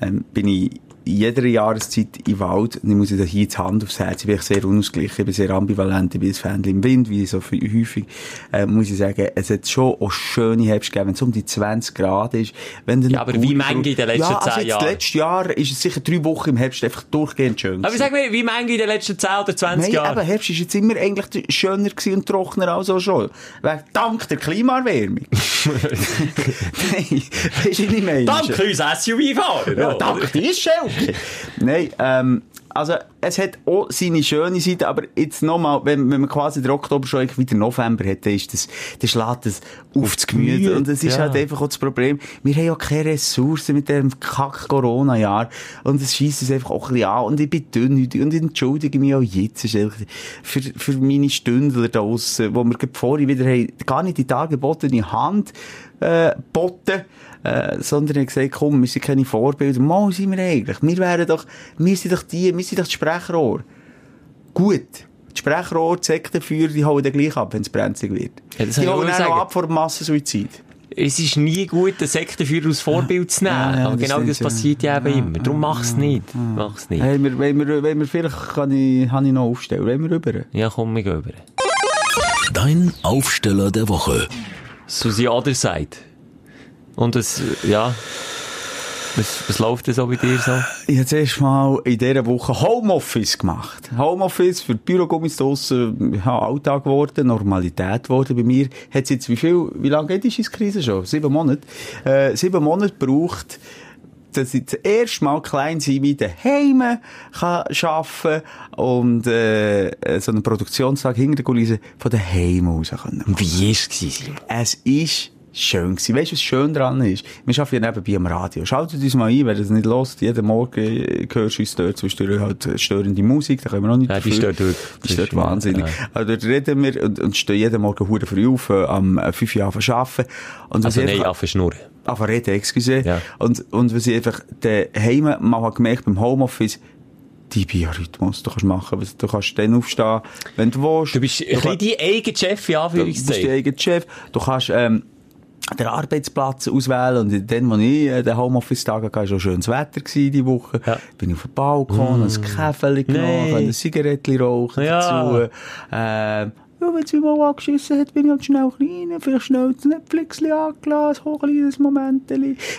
Speaker 5: ähm, bin ich in jeder Jahreszeit im Wald. Und ich muss da hier die Hand aufs Herz. Ich bin sehr unausgeglichen, ich bin sehr ambivalent, ich bin ein Fan im Wind, wie so viel- häufig. Äh, muss ich sagen, es hat schon auch schöne Herbst gegeben, wenn es um die 20 Grad ist. Wenn
Speaker 4: Ja, aber wie manche in den letzten
Speaker 5: ja, also
Speaker 4: 10
Speaker 5: jetzt
Speaker 4: Jahren?
Speaker 5: letztes Jahr ist es sicher drei Wochen im Herbst einfach durchgehend schön.
Speaker 4: Aber sag mir, wie manche in den letzten 10 oder 20
Speaker 5: Nein,
Speaker 4: Jahren?
Speaker 5: aber Herbst ist jetzt immer eigentlich schöner gewesen und trockener als auch schon. Wegen, dank der Klimaerwärmung. Nein, du, was ich meine?
Speaker 4: Danke uns SUV-Fahrer!
Speaker 5: Ja, dank dir, Nein, ähm, also, es hat auch seine schöne Seite, aber jetzt nochmal, wenn, wenn man quasi den Oktober schon wieder November hat, dann ist das, dann schlägt das auf das Gemüt.
Speaker 4: Gemüt,
Speaker 5: Und das ist
Speaker 4: ja.
Speaker 5: halt einfach auch das Problem. Wir haben ja keine Ressourcen mit dem Kack-Corona-Jahr. Und es schießt uns einfach auch ein bisschen an. Und ich bin dünnhütig. Und ich entschuldige mich auch jetzt, für, für meine Stündler da draussen, wo wir vorhin wieder haben, gar nicht die dargebotene Hand, äh, boten, äh, sondern haben gesagt, komm, wir sind keine Vorbilder. Mal sind wir eigentlich. Wir wären doch, wir sind doch die, wir sind doch das Sprechrohr. Gut. Die Sprechrohr, die Sektenführer, die hauen dann gleich ab, wenn es brenzlig wird.
Speaker 4: Ja, das
Speaker 5: die hauen
Speaker 4: auch
Speaker 5: dann auch
Speaker 4: sagen.
Speaker 5: ab vor dem Massensuizid.
Speaker 4: Es ist nie gut, den Sektenführer als Vorbild zu nehmen.
Speaker 5: Ja, ja,
Speaker 4: aber
Speaker 5: das
Speaker 4: genau das
Speaker 5: ja.
Speaker 4: passiert ja eben immer. Darum mach's nicht. Mach's nicht.
Speaker 5: Hey, wir, wenn wir, wenn wir, vielleicht kann ich, kann ich noch aufstellen. Wenn wir rüber.
Speaker 4: Ja, komm, wir gehen rüber.
Speaker 3: Dein Aufsteller der Woche.
Speaker 4: Susi Other Und es, ja, was, was läuft denn so bei dir so?
Speaker 5: Ich habe zuerst mal in dieser Woche Homeoffice gemacht. Homeoffice für die Bürogummis draussen, ja, Alltag geworden, Normalität geworden. Bei mir hat es jetzt wie viel, wie lange geht die Krise schon? Sieben Monate. Äh, sieben Monate braucht, dass ich das erste Mal klein sein mit daheim kann arbeiten und äh, so einen Produktionstag hinter der Kulisse von daheim aus können.
Speaker 4: Wie ist es?
Speaker 5: Es ist schön gewesen. Weißt du, was schön dran ist? Wir arbeiten ja nebenbei am Radio. Schaltet uns mal ein, wer das nicht hört. Jeden Morgen äh, hörst du uns dort zwischendurch halt störende Musik. Da können wir noch nicht
Speaker 4: Ja, die
Speaker 5: dafür.
Speaker 4: stört wirklich.
Speaker 5: Die stört
Speaker 4: Das ist-
Speaker 5: wahnsinnig.
Speaker 4: ja.
Speaker 5: Also dort reden wir und, und stehen jeden Morgen hure früh auf, äh, am äh, 5 Uhr an arbeiten. Und
Speaker 4: Also nein, auf Schnurren.
Speaker 5: Ah, reden, excuse.
Speaker 4: Ja.
Speaker 5: Und, und was ich einfach daheim mal gemerkt beim Homeoffice, die Biorhythmus. Du kannst machen, was, du kannst dann aufstehen, wenn du willst.
Speaker 4: Du bist ein bisschen
Speaker 5: kannst-
Speaker 4: dein eigener Chef, in
Speaker 5: Du bist dein eigener Chef. Du kannst, ähm, den Arbeitsplatz auswählen. Und dann, als ich äh, den Homeoffice-Tag hatte, war schon schönes Wetter gewesen, die Woche.
Speaker 4: Ja.
Speaker 5: Bin ich auf den Balkon, ein Käferchen genommen, ein Zigarettchen rauchen
Speaker 4: Ja.
Speaker 5: dazu. Ähm, ja, wenn es mich mal angeschissen hat, bin ich halt schnell rein, vielleicht schnell das Netflix angelassen, ein kleines Moment.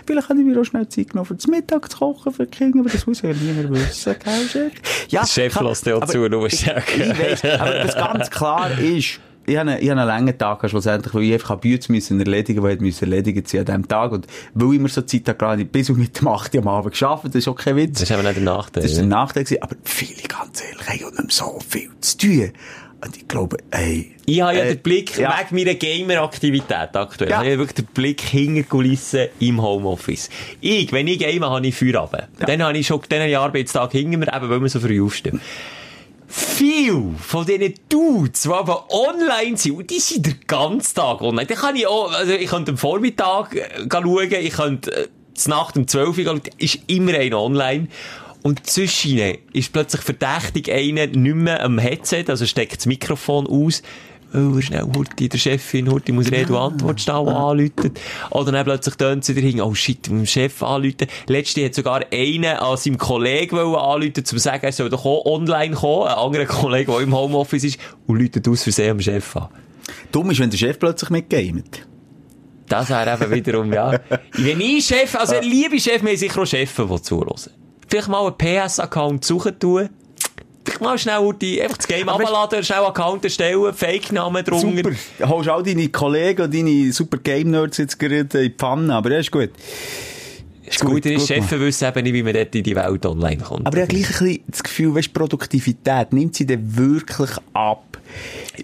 Speaker 5: Vielleicht habe ich mir auch schnell Zeit genommen, für das Mittag zu kochen für die Kinder, aber das muss ja niemand wissen, gell, Chef? Ja,
Speaker 4: Der Chef lässt dir auch zu, nur
Speaker 5: ich weiss, aber was ganz klar ist, ich habe einen, ich habe einen langen Tag schlussendlich, weil ich einfach Bütze müssen erledigen, die müssen erledigt sein an diesem Tag. Und weil ich mir so Zeit hatte, bis um mit dem 8 Uhr am Abend geschafft, das ist auch kein Witz.
Speaker 4: Das ist eben nicht der Nachteil.
Speaker 5: Das
Speaker 4: ja.
Speaker 5: ein Nachteil gewesen, aber viele, ganz ehrlich, haben ja nicht so viel zu tun. Und ich glaube, ey.
Speaker 4: Ich habe ja
Speaker 5: äh,
Speaker 4: den Blick,
Speaker 5: ja.
Speaker 4: wegen meiner Gamer-Aktivität aktuell,
Speaker 5: Ja.
Speaker 4: habe ich ja wirklich den Blick hinter Kulissen im Homeoffice. Ich, wenn ich game, habe ich Feierabend. Dann habe ich schon, dann habe ich Arbeitstag hinter mir, eben weil wir so früh aufstehen. Viel von diesen Dudes, die aber online sind, und die sind den ganzen Tag online. Dann kann ich auch, also ich könnte am Vormittag äh, schauen, ich könnte äh, Nacht um 12 Uhr schauen, ist immer einer online. Und zwischen ihnen ist plötzlich verdächtig einer nicht mehr am Headset, also steckt das Mikrofon aus, weil er schnell Hurti, der Chefin, Hurti muss Rede und Antwort stehen, die anläutet. Oder dann plötzlich tönt sie dahin, oh shit, dem Chef anläuten. Letzte hat sogar einen an seinem Kollegen anläuten, um zu sagen, er soll doch auch online kommen, ein anderer Kollege, der im Homeoffice ist, und läutet aus Versehen am Chef an.
Speaker 5: Dumm ist, wenn der Chef plötzlich mitgamet.
Speaker 4: Das wäre eben wiederum, ja. Wenn ich Chef, also liebe Chef, wir haben sicher auch Chefs, die zuhören. vielleicht mal einen PS-Account suchen tun. Vielleicht mal schnell die, einfach das Game
Speaker 5: Aber
Speaker 4: abladen, schnell Account erstellen, Fake-Namen drunter.
Speaker 5: Super. Du holst all deine Kollegen und deine super Game-Nerds jetzt gerade in die Pfanne, aber das ist gut.
Speaker 4: Das Gute ist, Chefs wissen eben nicht, wie man dort in die Welt online kommt.
Speaker 5: Aber ich habe gleich ein bisschen das Gefühl, weißt, Produktivität nimmt sie dann wirklich ab.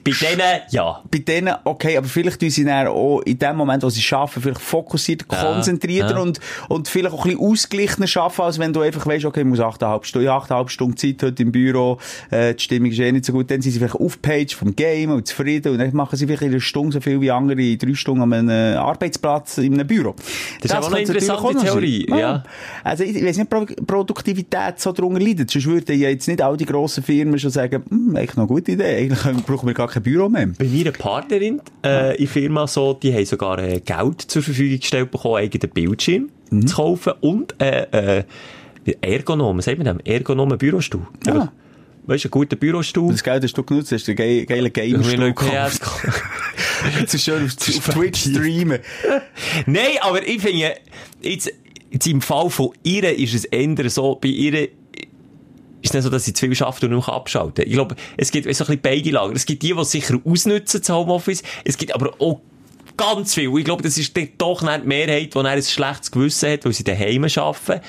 Speaker 4: Bei denen, ja.
Speaker 5: Bei denen, okay, aber vielleicht tun sie dann auch in dem Moment, wo sie arbeiten, vielleicht fokussierter,
Speaker 4: Ja,
Speaker 5: konzentrierter
Speaker 4: ja.
Speaker 5: und, und vielleicht auch ein bisschen ausgeglichener arbeiten, als wenn du einfach weißt, okay, ich muss 8,5 Stunden, 8,5 Stunden Zeit heute im Büro, äh, die Stimmung ist eh nicht so gut, dann sind sie vielleicht auf Page vom Game und zufrieden und dann machen sie vielleicht in einer Stunde so viel wie andere in drei Stunden an einem äh, Arbeitsplatz in einem Büro.
Speaker 4: Das ist aber eine interessante. Theorie, ja.
Speaker 5: Also ich, ich weiss nicht, Pro Produktivität so darunter leidet. Sonst würden ja jetzt nicht all die grossen Firmen schon sagen, hm, eigentlich noch eine gute Idee, eigentlich brauchen wir gar kein Büro mehr.
Speaker 4: Bei mir eine Partnerin äh, in der Firma so, die haben sogar äh, Geld zur Verfügung gestellt bekommen, eigenen Bildschirm
Speaker 5: Mhm.
Speaker 4: zu kaufen und äh, äh, Ergonom, was sagt man dem? Ergonomen Bürostuhl.
Speaker 5: Ja.
Speaker 4: Weißt du, einen guten Bürostuhl.
Speaker 5: Das Geld hast du genutzt, hast du einen ge geilen Gamer-Stuhl gekauft.
Speaker 4: PS
Speaker 5: Jetzt ist schön auf, auf Twitch streamen.
Speaker 4: Nein, aber ich finde, jetzt, jetzt im Fall von ihr ist es eher so, bei ihr ist nicht so, dass sie zu viel schafft und nur abschalten kann. Ich glaube, es gibt so ein bisschen beide Lager. Es gibt die, die sicher ausnutzen, das Homeoffice. Es gibt aber auch ganz viel. Ich glaube, das ist doch nicht die Mehrheit, die ein schlechtes Gewissen hat, weil sie daheim arbeiten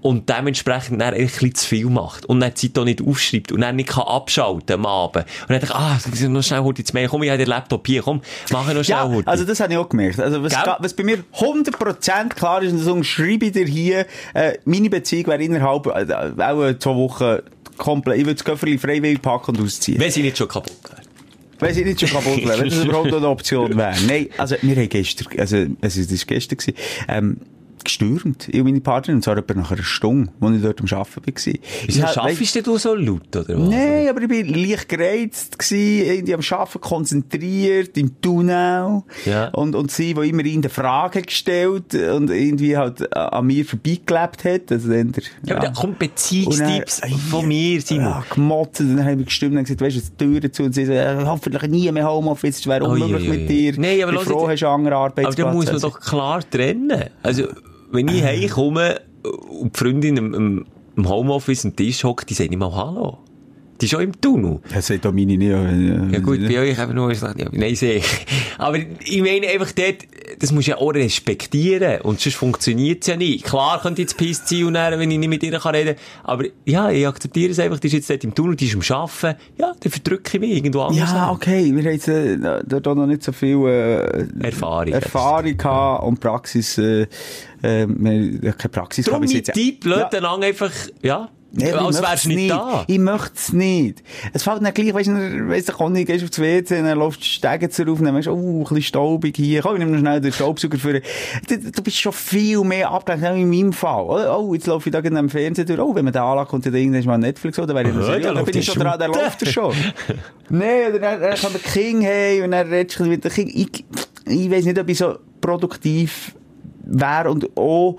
Speaker 4: und dementsprechend dann ein bisschen zu viel macht und dann die Zeit auch nicht aufschreibt und dann nicht kann abschalten am Abend. Und dann denkt, ah, ich noch schnell heute ins Mail, komm, ich habe den Laptop hier, komm, mach ich noch schnell
Speaker 5: Ja,
Speaker 4: heute.
Speaker 5: also das habe ich auch gemerkt. Also was,
Speaker 4: Gell?
Speaker 5: was bei mir 100% klar ist, und das schreibe ich dir hier, äh, meine Beziehung wäre innerhalb, äh, auch zwei Wochen komplett, ich würde das Köfferli freiwillig packen und ausziehen.
Speaker 4: Wenn sie nicht schon kaputt
Speaker 5: Wenn sie nicht schon kaputt wäre, wenn das überhaupt noch eine Option wäre. Nein, also wir haben gestern, also, also das war gestern, gewesen, ähm, gestürmt, ich und meine Partnerin, und zwar etwa nach einer Stunde, als ich dort am Arbeiten war.
Speaker 4: Wieso
Speaker 5: hab-
Speaker 4: schaffst du so laut, oder was?
Speaker 5: Nein, aber ich bin leicht gereizt irgendwie am Arbeiten konzentriert, im Tunnel.
Speaker 4: Ja.
Speaker 5: Und, und sie, die immer in Fragen gestellt und irgendwie halt an mir vorbeigelebt hat. Also dann der,
Speaker 4: Ja, aber da kommt Beziehungstipps
Speaker 5: dann-
Speaker 4: von mir, Simon.
Speaker 5: Ja, gemotzt, und dann haben wir gestimmt und gesagt, weißt du, die Türen zu und sie so, äh, hoffentlich nie mehr Homeoffice, es wäre unmöglich
Speaker 4: ui, ui.
Speaker 5: mit dir.
Speaker 4: Nein, aber
Speaker 5: ich bin froh, hast du einen anderen
Speaker 4: Aber da muss man
Speaker 5: Also,
Speaker 4: doch klar trennen. Also, wenn ich heimkomme und die Freundin im, im, im Homeoffice am Tisch hockt, die sagt nicht mal Hallo. Die ist schon im Tunnel.
Speaker 5: Das sagt Domini nicht.
Speaker 4: Ja gut, bei euch eben nur, ja, nein, sehe. Aber ich meine einfach dort, das musst du ja auch respektieren. Und sonst funktioniert es ja nicht. Klar könnte ich jetzt Piss ziehen und dann, wenn ich nicht mit ihr kann reden Aber ja, ich akzeptiere es einfach. Die ist jetzt dort im Tunnel, die ist am Arbeiten. Ja, dann verdrücke ich mich irgendwo anders.
Speaker 5: Ja,
Speaker 4: an.
Speaker 5: okay. Wir haben jetzt, äh, auch noch nicht so viel, äh,
Speaker 4: Erfahrung.
Speaker 5: Erfahrung gehabt und Praxis, äh, äh, wir haben keine Praxis
Speaker 4: Darum
Speaker 5: gehabt
Speaker 4: mein
Speaker 5: jetzt.
Speaker 4: Tipp,
Speaker 5: Ja.
Speaker 4: einfach, ja,
Speaker 5: Nee, ich
Speaker 4: als wärst du nicht, da.
Speaker 5: Ich möchte es nicht. Es fällt nicht gleich, weißt du, weißt du, du gehst aufs WC, dann läufst du die Stege zu rauf, dann weißt du, oh, ein bisschen staubig hier, komm, ich nehme noch schnell den Staubsauger für, du, du bist schon viel mehr abgelenkt, in meinem Fall. Oh, oh jetzt laufe ich da gerade am Fernsehen durch, oh, wenn man da anlegt, kommt dann irgendwann mal Netflix, oder wäre ich noch
Speaker 4: da
Speaker 5: dann bin ich
Speaker 4: der
Speaker 5: schon dran, dann
Speaker 4: Shooter.
Speaker 5: läuft er schon. nee, oder dann, dann kommt der King hey, und dann redest du mit dem King. Ich, ich weiss nicht, ob ich so produktiv wäre und auch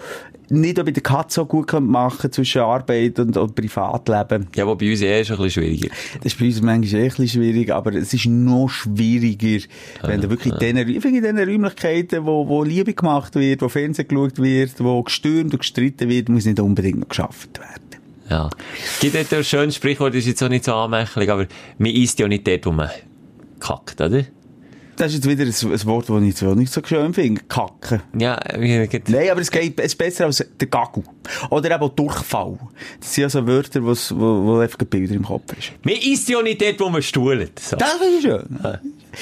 Speaker 5: nicht, ob ich den Cut so gut machen zwischen Arbeit und, und Privatleben.
Speaker 4: Ja, wo bei uns eh ist ein bisschen schwieriger.
Speaker 5: Das ist bei uns manchmal eh ein bisschen schwierig, aber es ist noch schwieriger, wenn du wirklich finde, in diesen Räumlichkeiten, wo, wo Liebe gemacht wird, wo Fernsehen geschaut wird, wo gestürmt und gestritten wird, muss nicht unbedingt noch geschafft werden.
Speaker 4: Ja. Es gibt dort ein schönes Sprichwort, das ist jetzt auch nicht so anmächtig, aber man isst ja nicht dort, wo man kackt, oder?
Speaker 5: Das ist jetzt wieder ein, Wort, das ich jetzt nicht so schön finde. Kacken.
Speaker 4: Ja, wie geht
Speaker 5: Nein, aber es geht, es ist besser als der Gagel. Oder eben Durchfall. Das sind ja so Wörter, wo, wo einfach Bilder im Kopf ist.
Speaker 4: Man isst ja nicht dort, wo man stuhlt. So.
Speaker 5: Das ist schön.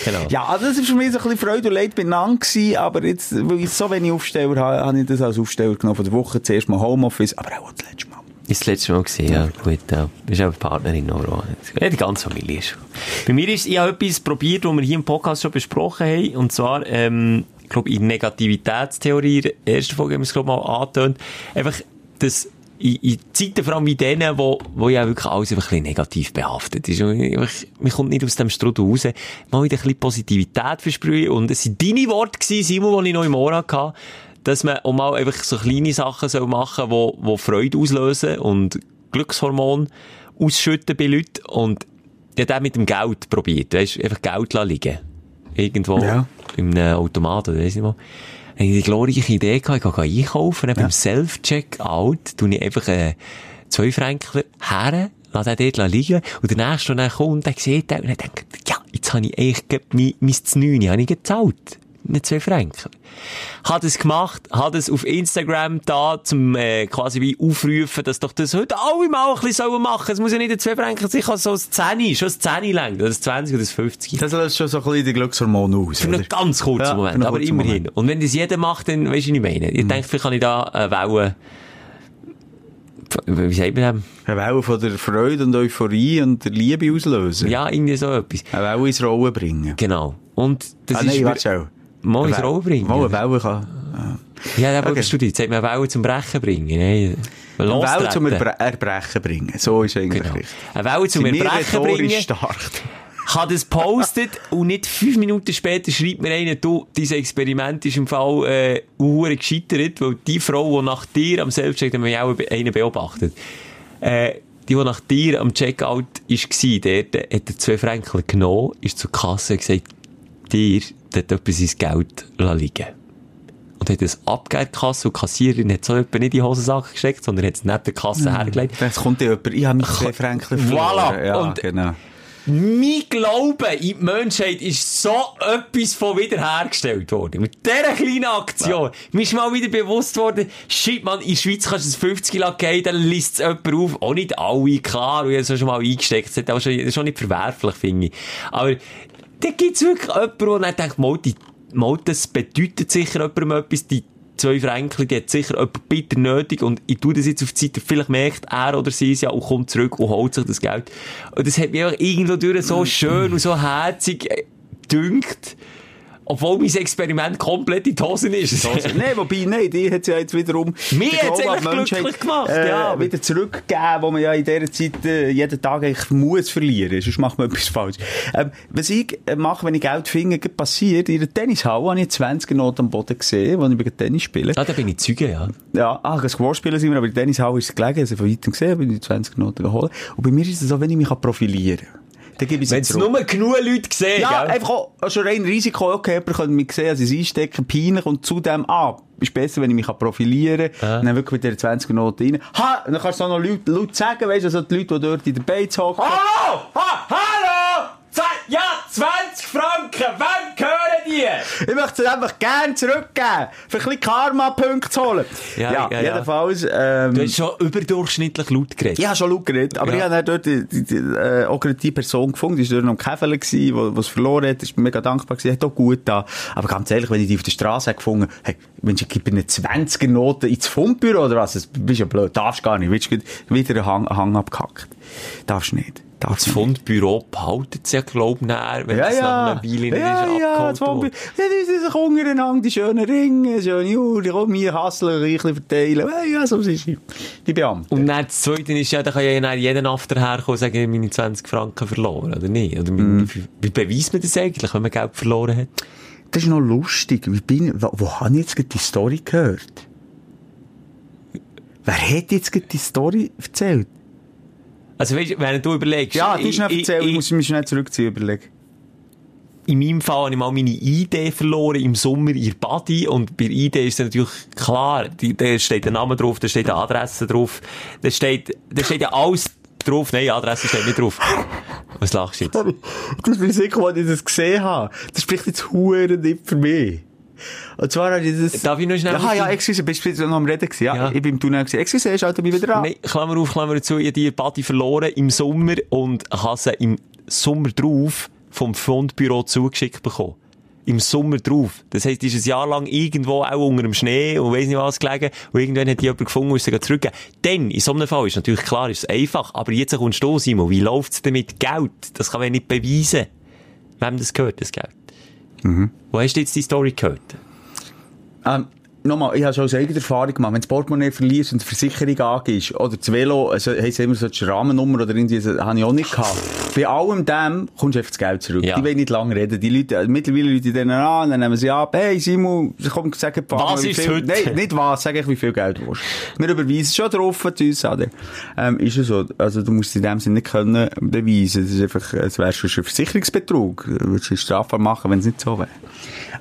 Speaker 4: Genau.
Speaker 5: Ja, also das war für mich so ein bisschen Freude und Leid beieinander gewesen, aber jetzt, weil ich so wenig Aufsteller habe, habe ich das als Aufsteller genommen von der Woche. Zuerst mal Homeoffice, aber auch das letzte Mal.
Speaker 4: Das letzte Mal gesehen, ja. Gut, ja. Ist auch Partnerin noch. Ja, die ganze Familie ist. Bei mir ist, ich habe etwas probiert, was wir hier im Podcast schon besprochen haben. Und zwar, ähm, ich glaube, in Negativitätstheorie, in der ersten Folge haben wir es, glaube ich, mal angetönt. Einfach, das, in, in Zeiten vor allem wie denen, wo, wo ja wirklich alles einfach ein bisschen negativ behaftet ist. Und einfach, man kommt nicht aus dem Strudel raus. Mal wieder ein bisschen Positivität versprühen. Und es sind deine Worte gewesen, Simon, die ich noch im Ohr hatte, dass man auch mal einfach so kleine Sachen soll machen soll, die, die Freude auslösen und Glückshormone ausschütten bei Leuten. Und ich habe mit dem Geld probiert. Weißt, einfach Geld lassen liegen. Irgendwo
Speaker 5: Ja.
Speaker 4: in einem Automat oder weiss nicht wo. Habe ich die glorreiche Idee gehabt, ich gehe einkaufen, dann beim Self-Checkout tue ich einfach, äh, zwei Fränkler her, lass den dort liegen, und der nächste, der dann kommt, der sieht den, und denkt, ja, jetzt habe ich eigentlich mein, mein Znüni, habe ich gezahlt. Nicht zwei Franken. Hat es gemacht, hat es auf Instagram da, zum, äh, quasi wie aufrufen, dass doch das heute alle mal ein bisschen sollen machen. Es muss ja nicht ein zwei Franken sein, kann so ein Zehni, schon ein Zehni lang, oder ein 20 oder ein 50.
Speaker 5: Das löst schon so ein bisschen die Glückshormone aus.
Speaker 4: Für
Speaker 5: oder?
Speaker 4: einen ganz kurzen
Speaker 5: Ja,
Speaker 4: Moment, aber
Speaker 5: kurzen
Speaker 4: immerhin.
Speaker 5: Moment.
Speaker 4: Und wenn das jeder macht, dann weisst du, was ich meine. Ich denke, vielleicht kann ich da äh, Wellen, wie sagt man das?
Speaker 5: Eine Welle von der Freude und Euphorie und der Liebe auslösen.
Speaker 4: Ja, irgendwie so etwas.
Speaker 5: Eine Welle ins Rollen bringen.
Speaker 4: Genau. Und das
Speaker 5: ah,
Speaker 4: ist...
Speaker 5: nein,
Speaker 4: mir-
Speaker 5: warte schon.
Speaker 4: Mal ins Rollen bringen.
Speaker 5: Mal eine Welle kann...
Speaker 4: Ja, aber
Speaker 5: Okay.
Speaker 4: du jetzt sagt man Wellen zum Brechen bringen. Nein.
Speaker 5: Eine Welle zum Erbre Erbrechen bringen. So ist eigentlich
Speaker 4: Genau.
Speaker 5: richtig.
Speaker 4: Eine Welle zum
Speaker 5: Sind wir
Speaker 4: Erbrechen bringen.
Speaker 5: stark.
Speaker 4: Hat es postet und nicht fünf Minuten später schreibt mir einer, du, dieses Experiment ist im Fall, äh, hure gescheitert, weil die Frau, die nach dir am Selbstcheck, haben wir auch einen beobachtet, äh, die, die nach dir am Checkout ist, war, dort hat er zwei Franken genommen, ist zur Kasse und gesagt, dir, dort etwas ins Geld liegen. Und hat es abgegeben, Kasse, und die Kassiererin hat so etwa nicht in die Hosensache gesteckt, sondern hat es neben der Kasse hergelegt.
Speaker 5: Das kommt ja jemand, ich habe mich zwei Franken verloren.
Speaker 4: Voilà.
Speaker 5: Ja,
Speaker 4: Und-
Speaker 5: genau.
Speaker 4: Mein Glaube in die Menschheit ist so etwas von wiederhergestellt worden. Mit dieser kleinen Aktion. Mir ist mal wieder bewusst worden, shit, man, in der Schweiz kannst du es 50 Lack geben, dann liest es jemand auf. Auch nicht alle, klar, und ich habe es schon mal eingesteckt. Das ist auch schon, schon nicht verwerflich, finde ich. Aber, da gibt's wirklich jemanden, der dann denkt, mal, die, mal, das bedeutet sicher jemandem etwas, die zwei Franken, die hat sicher jemand bitter nötig und ich tue das jetzt auf die Seite, vielleicht merkt er oder sie es ja und kommt zurück und holt sich das Geld. Und das hat mich einfach irgendwo durch so schön und so herzig äh, dünkt, obwohl mein Experiment komplett in die Hosen ist.
Speaker 5: Nein, wobei, nein, die hat ja jetzt wiederum...
Speaker 4: Mir
Speaker 5: die Menschheit,
Speaker 4: glücklich gemacht,
Speaker 5: äh,
Speaker 4: ja,
Speaker 5: Wieder zurückgegeben, wo man ja in dieser Zeit äh, jeden Tag eigentlich muss verlieren. Sonst macht man etwas falsch. Ähm, was ich äh, mache, wenn ich Geld finde, passiert, in der Tennishalle habe ich 20 Noten am Boden gesehen, als ich Tennis spiele.
Speaker 4: Ah, da bin ich Zeuge, ja.
Speaker 5: Ja, ah, ein Squash spielen sind wir, aber in der Tennishalle ist es gelegen, also von weitem gesehen, bin ich 20 Noten geholt. Und bei mir ist es so, wenn ich mich profilieren kann, dann gebe ich
Speaker 4: Wenn es nur genug Leute sehen,
Speaker 5: Ja,
Speaker 4: gell?
Speaker 5: einfach auch, auch schon rein Risiko, okay, jemand könnte mich sehen, also es einstecken, peinlich und zudem, ah, ist besser, wenn ich mich profilieren kann, dann wirklich mit der 20 Noten rein. Ha! Und dann kannst du auch noch laut, laut sagen, weißt du, also die Leute, die dort in der Beiz hocken.
Speaker 4: Hallo! Ha, hallo! Ja, 20 Franken! Wem gehören die?
Speaker 5: Ich möchte es einfach gerne zurückgeben, für ein bisschen Karma-Punkte zu holen.
Speaker 4: Ja, ja, ja.
Speaker 5: jedenfalls, ähm,
Speaker 4: Du hast schon überdurchschnittlich laut geredet.
Speaker 5: Ich habe schon laut geredet, aber
Speaker 4: Ja.
Speaker 5: ich habe dann dort die, die, die, äh, auch gerade die Person gefunden, die war dort noch am Käfele wo es verloren hat, ist mir mega dankbar gewesen, hat auch gut da. Aber ganz ehrlich, wenn ich die auf der Straße gefunden, hey, Mensch, ich gebe eine 20er Note ins Fundbüro oder was, das bist ja blöd, darfst gar nicht, willst du wieder einen Hang, einen Hang abgehackt. Darfst nicht.
Speaker 4: Das. Fundbüro behaltet es ja, glaub ich, näher, wenn
Speaker 5: Ja,
Speaker 4: nach
Speaker 5: ja.
Speaker 4: einer Weile nicht
Speaker 5: ja,
Speaker 4: ist
Speaker 5: ja, das Fundbüro. Ja, die sind sich untereinander, die schönen Ringe, schöne Uhr, die kommen hier hasseln, ein bisschen verteilen. Ja, ja, so sind die, die Beamten.
Speaker 4: Und dann das Zweite ist ja, da kann ja jeder After herkommen und sagen, ich habe meine 20 Franken verloren, oder nicht? Oder
Speaker 5: Mhm.
Speaker 4: wie, wie beweist man das eigentlich, wenn man Geld verloren hat?
Speaker 5: Das ist noch lustig. Wie bin, wo, wo habe ich jetzt die Story gehört? Wer hat jetzt die Story erzählt?
Speaker 4: Also weißt, wenn du überlegst...
Speaker 5: Ja, du hast nicht
Speaker 4: ich-
Speaker 5: erzählt, ich,
Speaker 4: ich-
Speaker 5: muss mich schnell zurückziehen, überlegen.
Speaker 4: in meinem Fall habe ich mal meine ID verloren im Sommer in der Body und bei ID ist natürlich klar, die, da steht der Name drauf, da steht eine Adresse drauf, da steht, da steht ja alles drauf, nein, Adresse steht nicht drauf. Was lachst du jetzt?
Speaker 5: Das bin ich sicher, als ich das gesehen habe. Das spricht jetzt hure nicht für mich. Und zwar habe ich das...
Speaker 4: Darf ich noch schnell-
Speaker 5: Ja, ja, excuse, bist du noch am Reden gewesen? Ja,
Speaker 4: Ja.
Speaker 5: ich bin im Tunnel gewesen. Excuse, schalte mich wieder an.
Speaker 4: Nein, Klammer auf, Klammer zu, ich habe die Body verloren im Sommer und habe sie im Sommer drauf vom Fundbüro zugeschickt bekommen. Im Sommer drauf. Das heisst, die ist ein Jahr lang irgendwo auch unter dem Schnee und weiss nicht was gelegen. Und irgendwann hat die jemand gefunden und ist sie zurückgegeben. Dann, in so einem Fall, ist natürlich klar, ist es einfach. Aber jetzt kommst du, Simon, wie läuft's denn mit Geld? Das kann man nicht beweisen. Wem das gehört, das Geld? Wo hast du jetzt die Story gehört?
Speaker 5: Ähm, nochmal, ich habe schon aus eigener Erfahrung gemacht, wenn das Portemonnaie verlierst und die Versicherung angehst, oder das Velo, also, heisst immer so die Rahmennummer oder irgendwie, das habe ich auch nicht gehabt. Bei allem dem kommst du einfach das Geld zurück.
Speaker 4: Ja.
Speaker 5: Die wollen nicht lange reden. Die Leute, äh, mittlerweile Leute denen an, dann nehmen sie ab, hey Simon, komm, sag ein paar
Speaker 4: Was ist
Speaker 5: viel,
Speaker 4: heute?
Speaker 5: Nein, nicht was, sag ich, wie viel Geld du willst. Wir überweisen schon drauf zu uns, oder? Ähm, ist ja so. Also, du musst in dem Sinne nicht können beweisen. Das ist einfach, es wäre schon ein Versicherungsbetrug. Du würdest strafbar machen, wenn es nicht so wäre.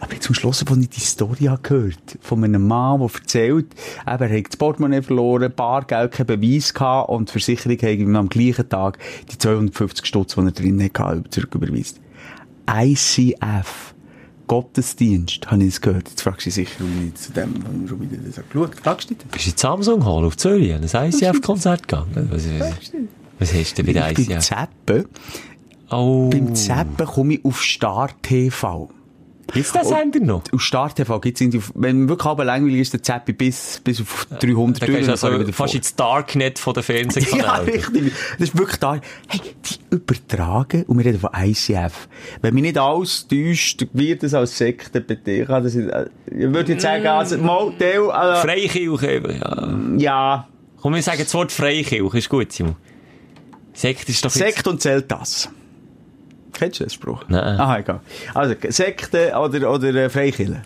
Speaker 5: Aber zum Schluss, als ich die Story habe gehört, von einem Mann, der erzählt, eben, er hat das Portemonnaie verloren, Bargeld, keinen Beweis gehabt und die Versicherung hat ihm am gleichen Tag die 250 Stutz, die er drin hatte, zurücküberweist. ICF. Gottesdienst, habe ich es gehört. Jetzt fragst du dich sicher, warum ich zu dem warum schon wieder das geschaut Fragst du dich?
Speaker 4: Bist du in Samsung Hall auf Zürich an ein ICF-Konzert gegangen? Was, was, was hast du denn bei der
Speaker 5: Beim
Speaker 4: ICF?
Speaker 5: Zappen,
Speaker 4: Oh.
Speaker 5: beim Zappen komme ich auf Star TV.
Speaker 4: Gibt's den Sender noch?
Speaker 5: Auf Star TV gibt's irgendwie, wenn wirklich aber langweilig ist, der Zappi bis, bis auf 300
Speaker 4: Da gehst du
Speaker 5: dann fahre ich
Speaker 4: also fast
Speaker 5: vor.
Speaker 4: ins Darknet von der
Speaker 5: Ja,
Speaker 4: Fernsehkanäle.
Speaker 5: richtig. Das ist wirklich da. Hey, die übertragen, und wir reden von ICF. Wenn mich nicht alles täuscht, wird es als Sekte beteiligt. Das ist, äh, ich würde jetzt sagen, also, Motel, also,
Speaker 4: Freikirche, eben, ja.
Speaker 5: ja,
Speaker 4: Komm, wir sagen das Wort Freikirche, ist gut, Simon. Sekt ist doch jetzt-
Speaker 5: Sekt und zählt das. Kennst du den Spruch?
Speaker 4: Nein.
Speaker 5: Aha, egal. Also, Sekte oder, oder äh.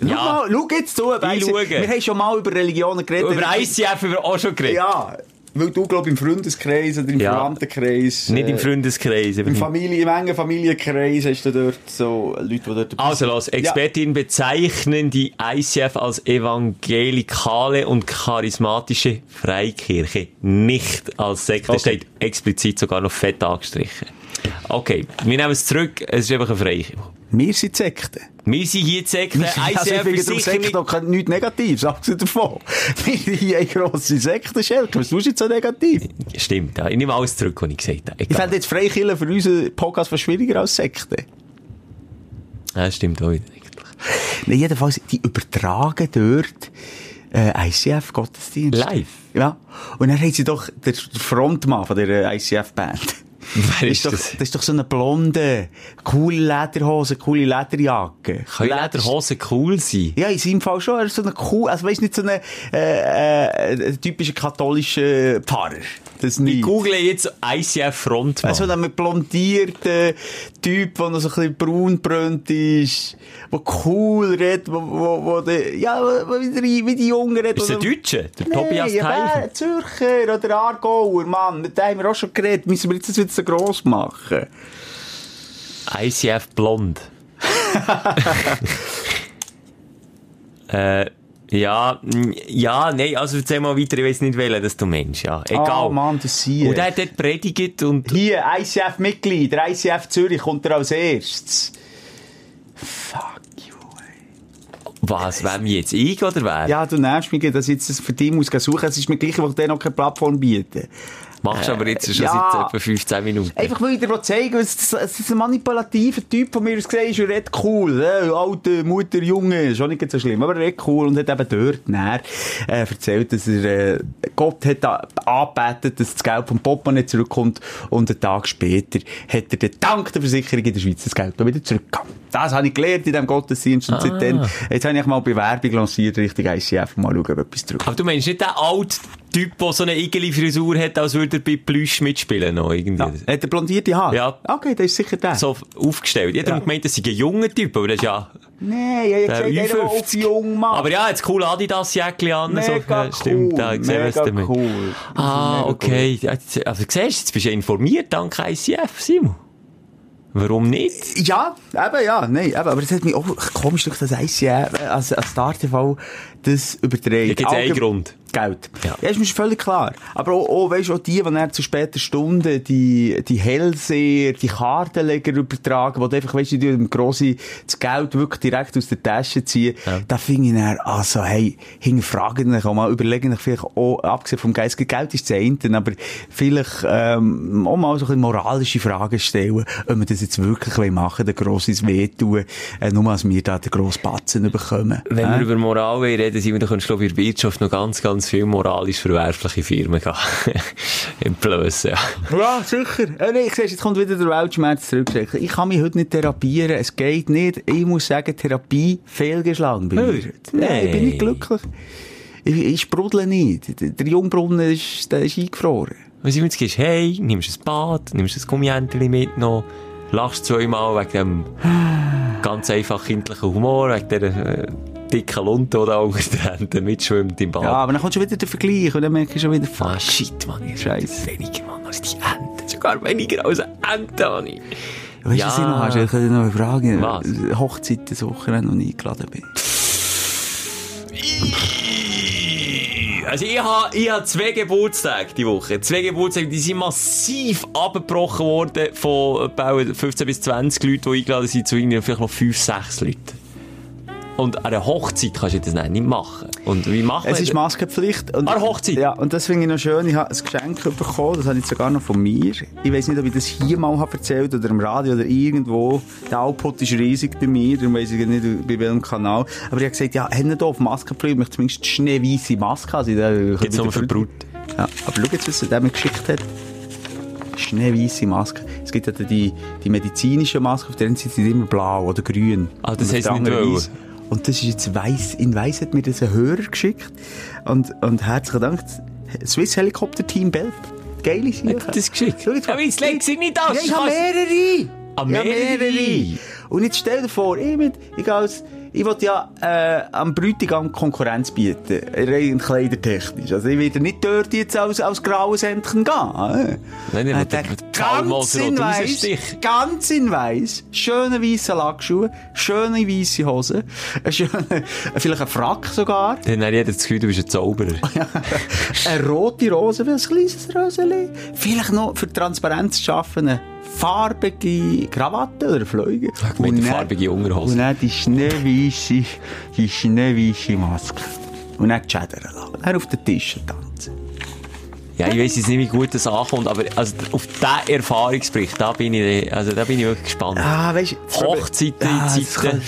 Speaker 5: Schau,
Speaker 4: Ja.
Speaker 5: mal, schau jetzt zu. Ich-
Speaker 4: schaue.
Speaker 5: Wir haben schon mal über Religionen geredet.
Speaker 4: Über ICF haben wir auch schon geredet.
Speaker 5: Ja, weil du, glaube im Freundeskreis oder im
Speaker 4: Ja.
Speaker 5: Verwandtenkreis...
Speaker 4: Nicht im
Speaker 5: äh,
Speaker 4: Freundeskreis.
Speaker 5: Im Familie, im engen Familienkreis hast du dort so Leute, die dort
Speaker 4: Also los, Expertinnen bezeichnen die ICF als evangelikale und charismatische Freikirche, nicht als Sekte.
Speaker 5: Okay.
Speaker 4: Steht explizit sogar noch fett angestrichen. Okay, wir nehmen es zurück, es ist einfach eine.
Speaker 5: Ja. Wir sind Sekten.
Speaker 4: Wir sind hier die Sekte,
Speaker 5: Also ich
Speaker 4: ICF
Speaker 5: finde Sekten nichts Negatives, abgesehen davon. Wir sind hier eine grosse Sektenschelke. Was tust du jetzt so negativ?
Speaker 4: Stimmt, ja. ich nehme alles zurück, was ich gesagt habe.
Speaker 5: Ich
Speaker 4: Egal.
Speaker 5: fände jetzt Freikirche für unseren Podcast fast schwieriger als Sekten.
Speaker 4: Ja, stimmt auch wieder. eigentlich.
Speaker 5: Nee, jedenfalls, die übertragen dort äh, ICF-Gottesdienst.
Speaker 4: Live?
Speaker 5: Ja. Und dann haben sie doch der Frontmann von der äh, ICF-Band.
Speaker 4: Wer
Speaker 5: Das
Speaker 4: ist
Speaker 5: ist, doch,
Speaker 4: das?
Speaker 5: das ist doch so eine blonde, coole Lederhose, coole Lederjacke.
Speaker 4: Kann Lederhosen cool sein?
Speaker 5: Ja, in seinem Fall schon. Er ist so eine cool, also weißt nicht so eine, äh, äh, typische katholische Pfarrer. Das
Speaker 4: Ich
Speaker 5: nicht.
Speaker 4: google jetzt ICF Frontmann.
Speaker 5: Also ein mit blondierten Typ, der noch so ein bisschen braunbrönt ist, der cool redet, wo, wo, wo der, ja, wie die, wie die Jungen reden.
Speaker 4: ist der Deutsche? Der
Speaker 5: Nee,
Speaker 4: Tobias
Speaker 5: ja,
Speaker 4: Teichen?
Speaker 5: wer? Zürcher oder Aargauer, Mann. Mit dem haben wir auch schon geredet. Müssen wir jetzt das wieder so gross machen?
Speaker 4: ICF Blond. äh, ja, ja, nein, also erzähl mal weiter, ich weiß nicht wählen, dass du Mensch, ja. Egal.
Speaker 5: Oh Mann, das hier.
Speaker 4: und er hat dort predigt und,
Speaker 5: Hier, ICF-Mitglied, der ICF Zürich kommt er als erstes. Fuck you, ey.
Speaker 4: was, wem jetzt? Ich oder wer?
Speaker 5: Ja, du nervst mich, dass ich jetzt das für dich muss suchen. Es ist mir gleich, weil ich dir noch keine Plattform bieten.
Speaker 4: Machst du aber jetzt schon
Speaker 5: ja.
Speaker 4: seit etwa 15 Minuten.
Speaker 5: Einfach weil ich dir zeigen es ist ein manipulativer Typ, von mir gesehen ist, redet cool, äh, alte Mutter, Junge, ist auch nicht so schlimm, aber er redet cool und hat eben dort näher äh, erzählt, dass er, äh, Gott hat da angebetet, dass das Geld vom Papa nicht zurückkommt und einen Tag später hat er dann dank der Versicherung in der Schweiz das Geld wieder zurückgegeben. Das habe ich gelernt in diesem Gottesdienst und seitdem, jetzt habe ich mal Bewerbung lanciert Richtung ICF, mal schauen, ob etwas zurückkommt.
Speaker 4: Aber du meinst nicht den alten Typ, der so eine Igeli-Frisur hat, als würde er bei Plüsch mitspielen noch irgendwie?
Speaker 5: Ja. Hat er blondierte Haare?
Speaker 4: Ja.
Speaker 5: Okay, das ist sicher der.
Speaker 4: So aufgestellt. Ich hätte
Speaker 5: Ja.
Speaker 4: gemeint, das sei ein junger Typ, aber das ist ja...
Speaker 5: Nee, ich habe
Speaker 4: Der
Speaker 5: gesagt, der auf
Speaker 4: Ü50.
Speaker 5: jung macht.
Speaker 4: Aber ja, jetzt cool Adidas-Jäckchen an. so.
Speaker 5: Mega
Speaker 4: Ja, stimmt,
Speaker 5: cool,
Speaker 4: da wir es
Speaker 5: mega
Speaker 4: damit.
Speaker 5: cool.
Speaker 4: Ah,
Speaker 5: Mega
Speaker 4: okay. Ja, jetzt- Also, siehst du, jetzt bist du ja informiert, dank ICF, Simon. Warum nicht?
Speaker 5: Ja, eben, ja, nein, eben, aber es hat mich auch komisch durch das ICF, äh, als, als Star TV, das überträgt.
Speaker 4: Da gibt's einen Grund.
Speaker 5: Geld.
Speaker 4: Ja.
Speaker 5: Ja, ist mir völlig klar. Aber auch, auch weisst du, auch die, die dann zu später Stunde die, die Hellseher, die Kartenleger übertragen, wo du einfach, weisst du, die dem Grossi das Geld wirklich direkt aus der Tasche ziehen,
Speaker 4: Ja.
Speaker 5: da finde ich dann, also, hey, hinterfragen dich auch mal, überlegen dich vielleicht auch, abgesehen vom Geist, Geld ist das eine, aber vielleicht, ähm, auch mal so ein moralische Fragen stellen, ob wir das jetzt wirklich machen wollen, den Grossis wehtun, äh, nur als wir da den grossen Batzen bekommen.
Speaker 4: Wenn
Speaker 5: Äh?
Speaker 4: wir über Moral reden, Simon, dann könntest du, glaube ich, in der Wirtschaft noch ganz, ganz viele moralisch verwerfliche Firmen. Im Blößen, ja.
Speaker 5: Ja, sicher. Äh, nee, ich sehe, jetzt kommt wieder der Weltschmerz zurück. Ich kann mich heute nicht therapieren. Es geht nicht. Ich muss sagen, Therapie fehlgeschlagen mir.
Speaker 4: Hey,
Speaker 5: heute. Nein, ich bin nicht
Speaker 4: nee.
Speaker 5: glücklich. Ich, ich sprudle nicht. Der- Der Jungbrunnen ist, der ist eingefroren.
Speaker 4: Du jetzt gehst, hey, nimmst ein Bad, nimmst ein Gummihändchen mit noch, lachst zweimal wegen dem ganz einfach kindlichen Humor, wegen dieser äh, dicken Lunte, die da unter den Händen mitschwimmt im Bad.
Speaker 5: Ja, aber dann kommt schon wieder der Vergleich und dann merke ich schon wieder,
Speaker 4: Ah,
Speaker 5: fuck.
Speaker 4: shit, Mann. Ich
Speaker 5: Scheisse.
Speaker 4: Weniger, Mann, als die Enten. Sogar weniger als eine Ente, habe ich.
Speaker 5: Weißt du,
Speaker 4: Ja.
Speaker 5: was ich noch hast? Ich könnte noch fragen.
Speaker 4: Was?
Speaker 5: Hochzeit das Wochenende noch nie eingeladen bin.
Speaker 4: Also ich habe ich hab zwei Geburtstage die Woche. Zwei Geburtstage, die sind massiv abgebrochen worden von etwa 15 bis 20 Leuten, die eingeladen sind, zu irgendwie vielleicht noch 5, 6 Leuten. Und an einer Hochzeit kannst du das nicht machen. Und wie machen
Speaker 5: Es ist
Speaker 4: das?
Speaker 5: Maskenpflicht. Und,
Speaker 4: An Hochzeit?
Speaker 5: Ja, und das finde ich noch schön. Ich habe ein Geschenk bekommen, das habe ich sogar noch von mir. Ich weiß nicht, ob ich das hier mal habe erzählt oder im Radio oder irgendwo. Der Output ist riesig bei mir, darum weiss ich nicht, bei welchem Kanal. Aber ich habe gesagt, ja, haben hier auf Maskenpflicht, ich möchte zumindest schneeweisse Maske. Also,
Speaker 4: Gibt's nur für die Brut.
Speaker 5: Ja, aber schau jetzt, was er mir geschickt hat. Schneeweisse Maske. Es gibt ja die, die medizinische Maske, auf der einen Seite sind immer blau oder grün.
Speaker 4: Ah, das heisst nicht
Speaker 5: weiss. Und das ist jetzt weiss, in weiss hat mir das ein Hörer geschickt. Und, und herzlichen Dank, Swiss Helikopter Team Belp. Geile Sache.
Speaker 4: Hat das geschickt?
Speaker 5: Schau jetzt mal.
Speaker 4: Aber jetzt legt sie nicht
Speaker 5: Ja, ich habe mehrere.
Speaker 4: Ah,
Speaker 5: Ich habe
Speaker 4: mehrere?
Speaker 5: Und jetzt stell dir vor, ich, mit, ich, als, ich will ja äh, am Bräutigam Konkurrenz bieten, rein kleidertechnisch. Also ich werde nicht dort jetzt als, als graues Hemdchen gehen.
Speaker 4: Nein,
Speaker 5: Äh, der-
Speaker 4: mit
Speaker 5: ganz in weiss, ganz in weiss, schöne weisse Lackschuhe, schöne weisse Hosen, ein schöne, vielleicht ein Frack sogar,
Speaker 4: Dann hat jeder das Gefühl, du bist ein Zauberer.
Speaker 5: eine rote Rose, wie ein kleines Röseli. Vielleicht noch für Transparenz zu schaffen, eine farbige Krawatte oder Fleuge.
Speaker 4: Ich meine,
Speaker 5: dann-
Speaker 4: farbige Unterhose.
Speaker 5: Und dann die schneeweisse, die schneeweisse Maske. Und dann die Schädel lassen. Dann auf den Tisch tanzen.
Speaker 4: Ja, ich weiss jetzt nicht, wie gut das ankommt, aber also, auf diesen Erfahrungsbericht, da bin ich, also, da bin ich wirklich gespannt.
Speaker 5: Ah, weißt
Speaker 4: Hochzeiten in
Speaker 5: Ah,
Speaker 4: Zeiten.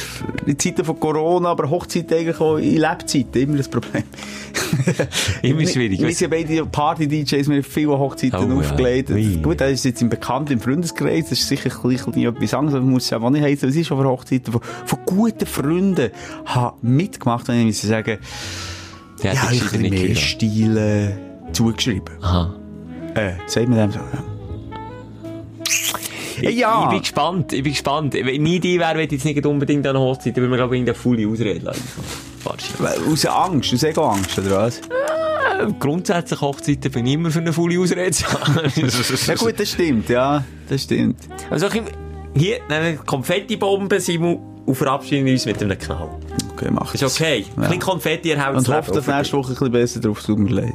Speaker 5: In Zeiten von Corona, aber Hochzeiten eigentlich auch in Lebzeiten, immer das Problem.
Speaker 4: Immer schwierig.
Speaker 5: Wir sind beide Party-DJs, wir haben viele Hochzeiten
Speaker 4: Oh, ja.
Speaker 5: aufgelegt.
Speaker 4: Ui.
Speaker 5: Gut, das ist jetzt im Bekannten, im Freundeskreis, das ist sicher ein bisschen etwas anderes, aber man muss es ja auch nicht heißen, es ist aber Hochzeiten von, von guten Freunden, habe mitgemacht, und ich muss sagen, ja,
Speaker 4: ja,
Speaker 5: habe
Speaker 4: nicht
Speaker 5: mehr
Speaker 4: gehört.
Speaker 5: Zugeschrieben.
Speaker 4: Aha.
Speaker 5: Äh, sagt man dem so? Ja. Ja.
Speaker 4: Ich bin gespannt, ich bin gespannt. Wenn nie die wäre, würde ich jetzt nicht unbedingt an Hochzeit, dann würde man, glaube ich, irgendeine volle Ausrede lassen. Wahrscheinlich.
Speaker 5: Aus Angst, aus Ego-Angst, oder was?
Speaker 4: Äh, Grundsätzlich Hochzeiten bin ich immer für eine volle Ausrede zu haben.
Speaker 5: Ja gut, das stimmt, ja, das stimmt.
Speaker 4: Also, ich- hier, eine Konfettibombe, Simon, und verabschieden uns mit einem Knall.
Speaker 5: Okay, mach
Speaker 4: Ist okay. Ein bisschen Konfetti erhält
Speaker 5: Und hoffe, dass nächste Woche ein bisschen besser drauf tut mir leid.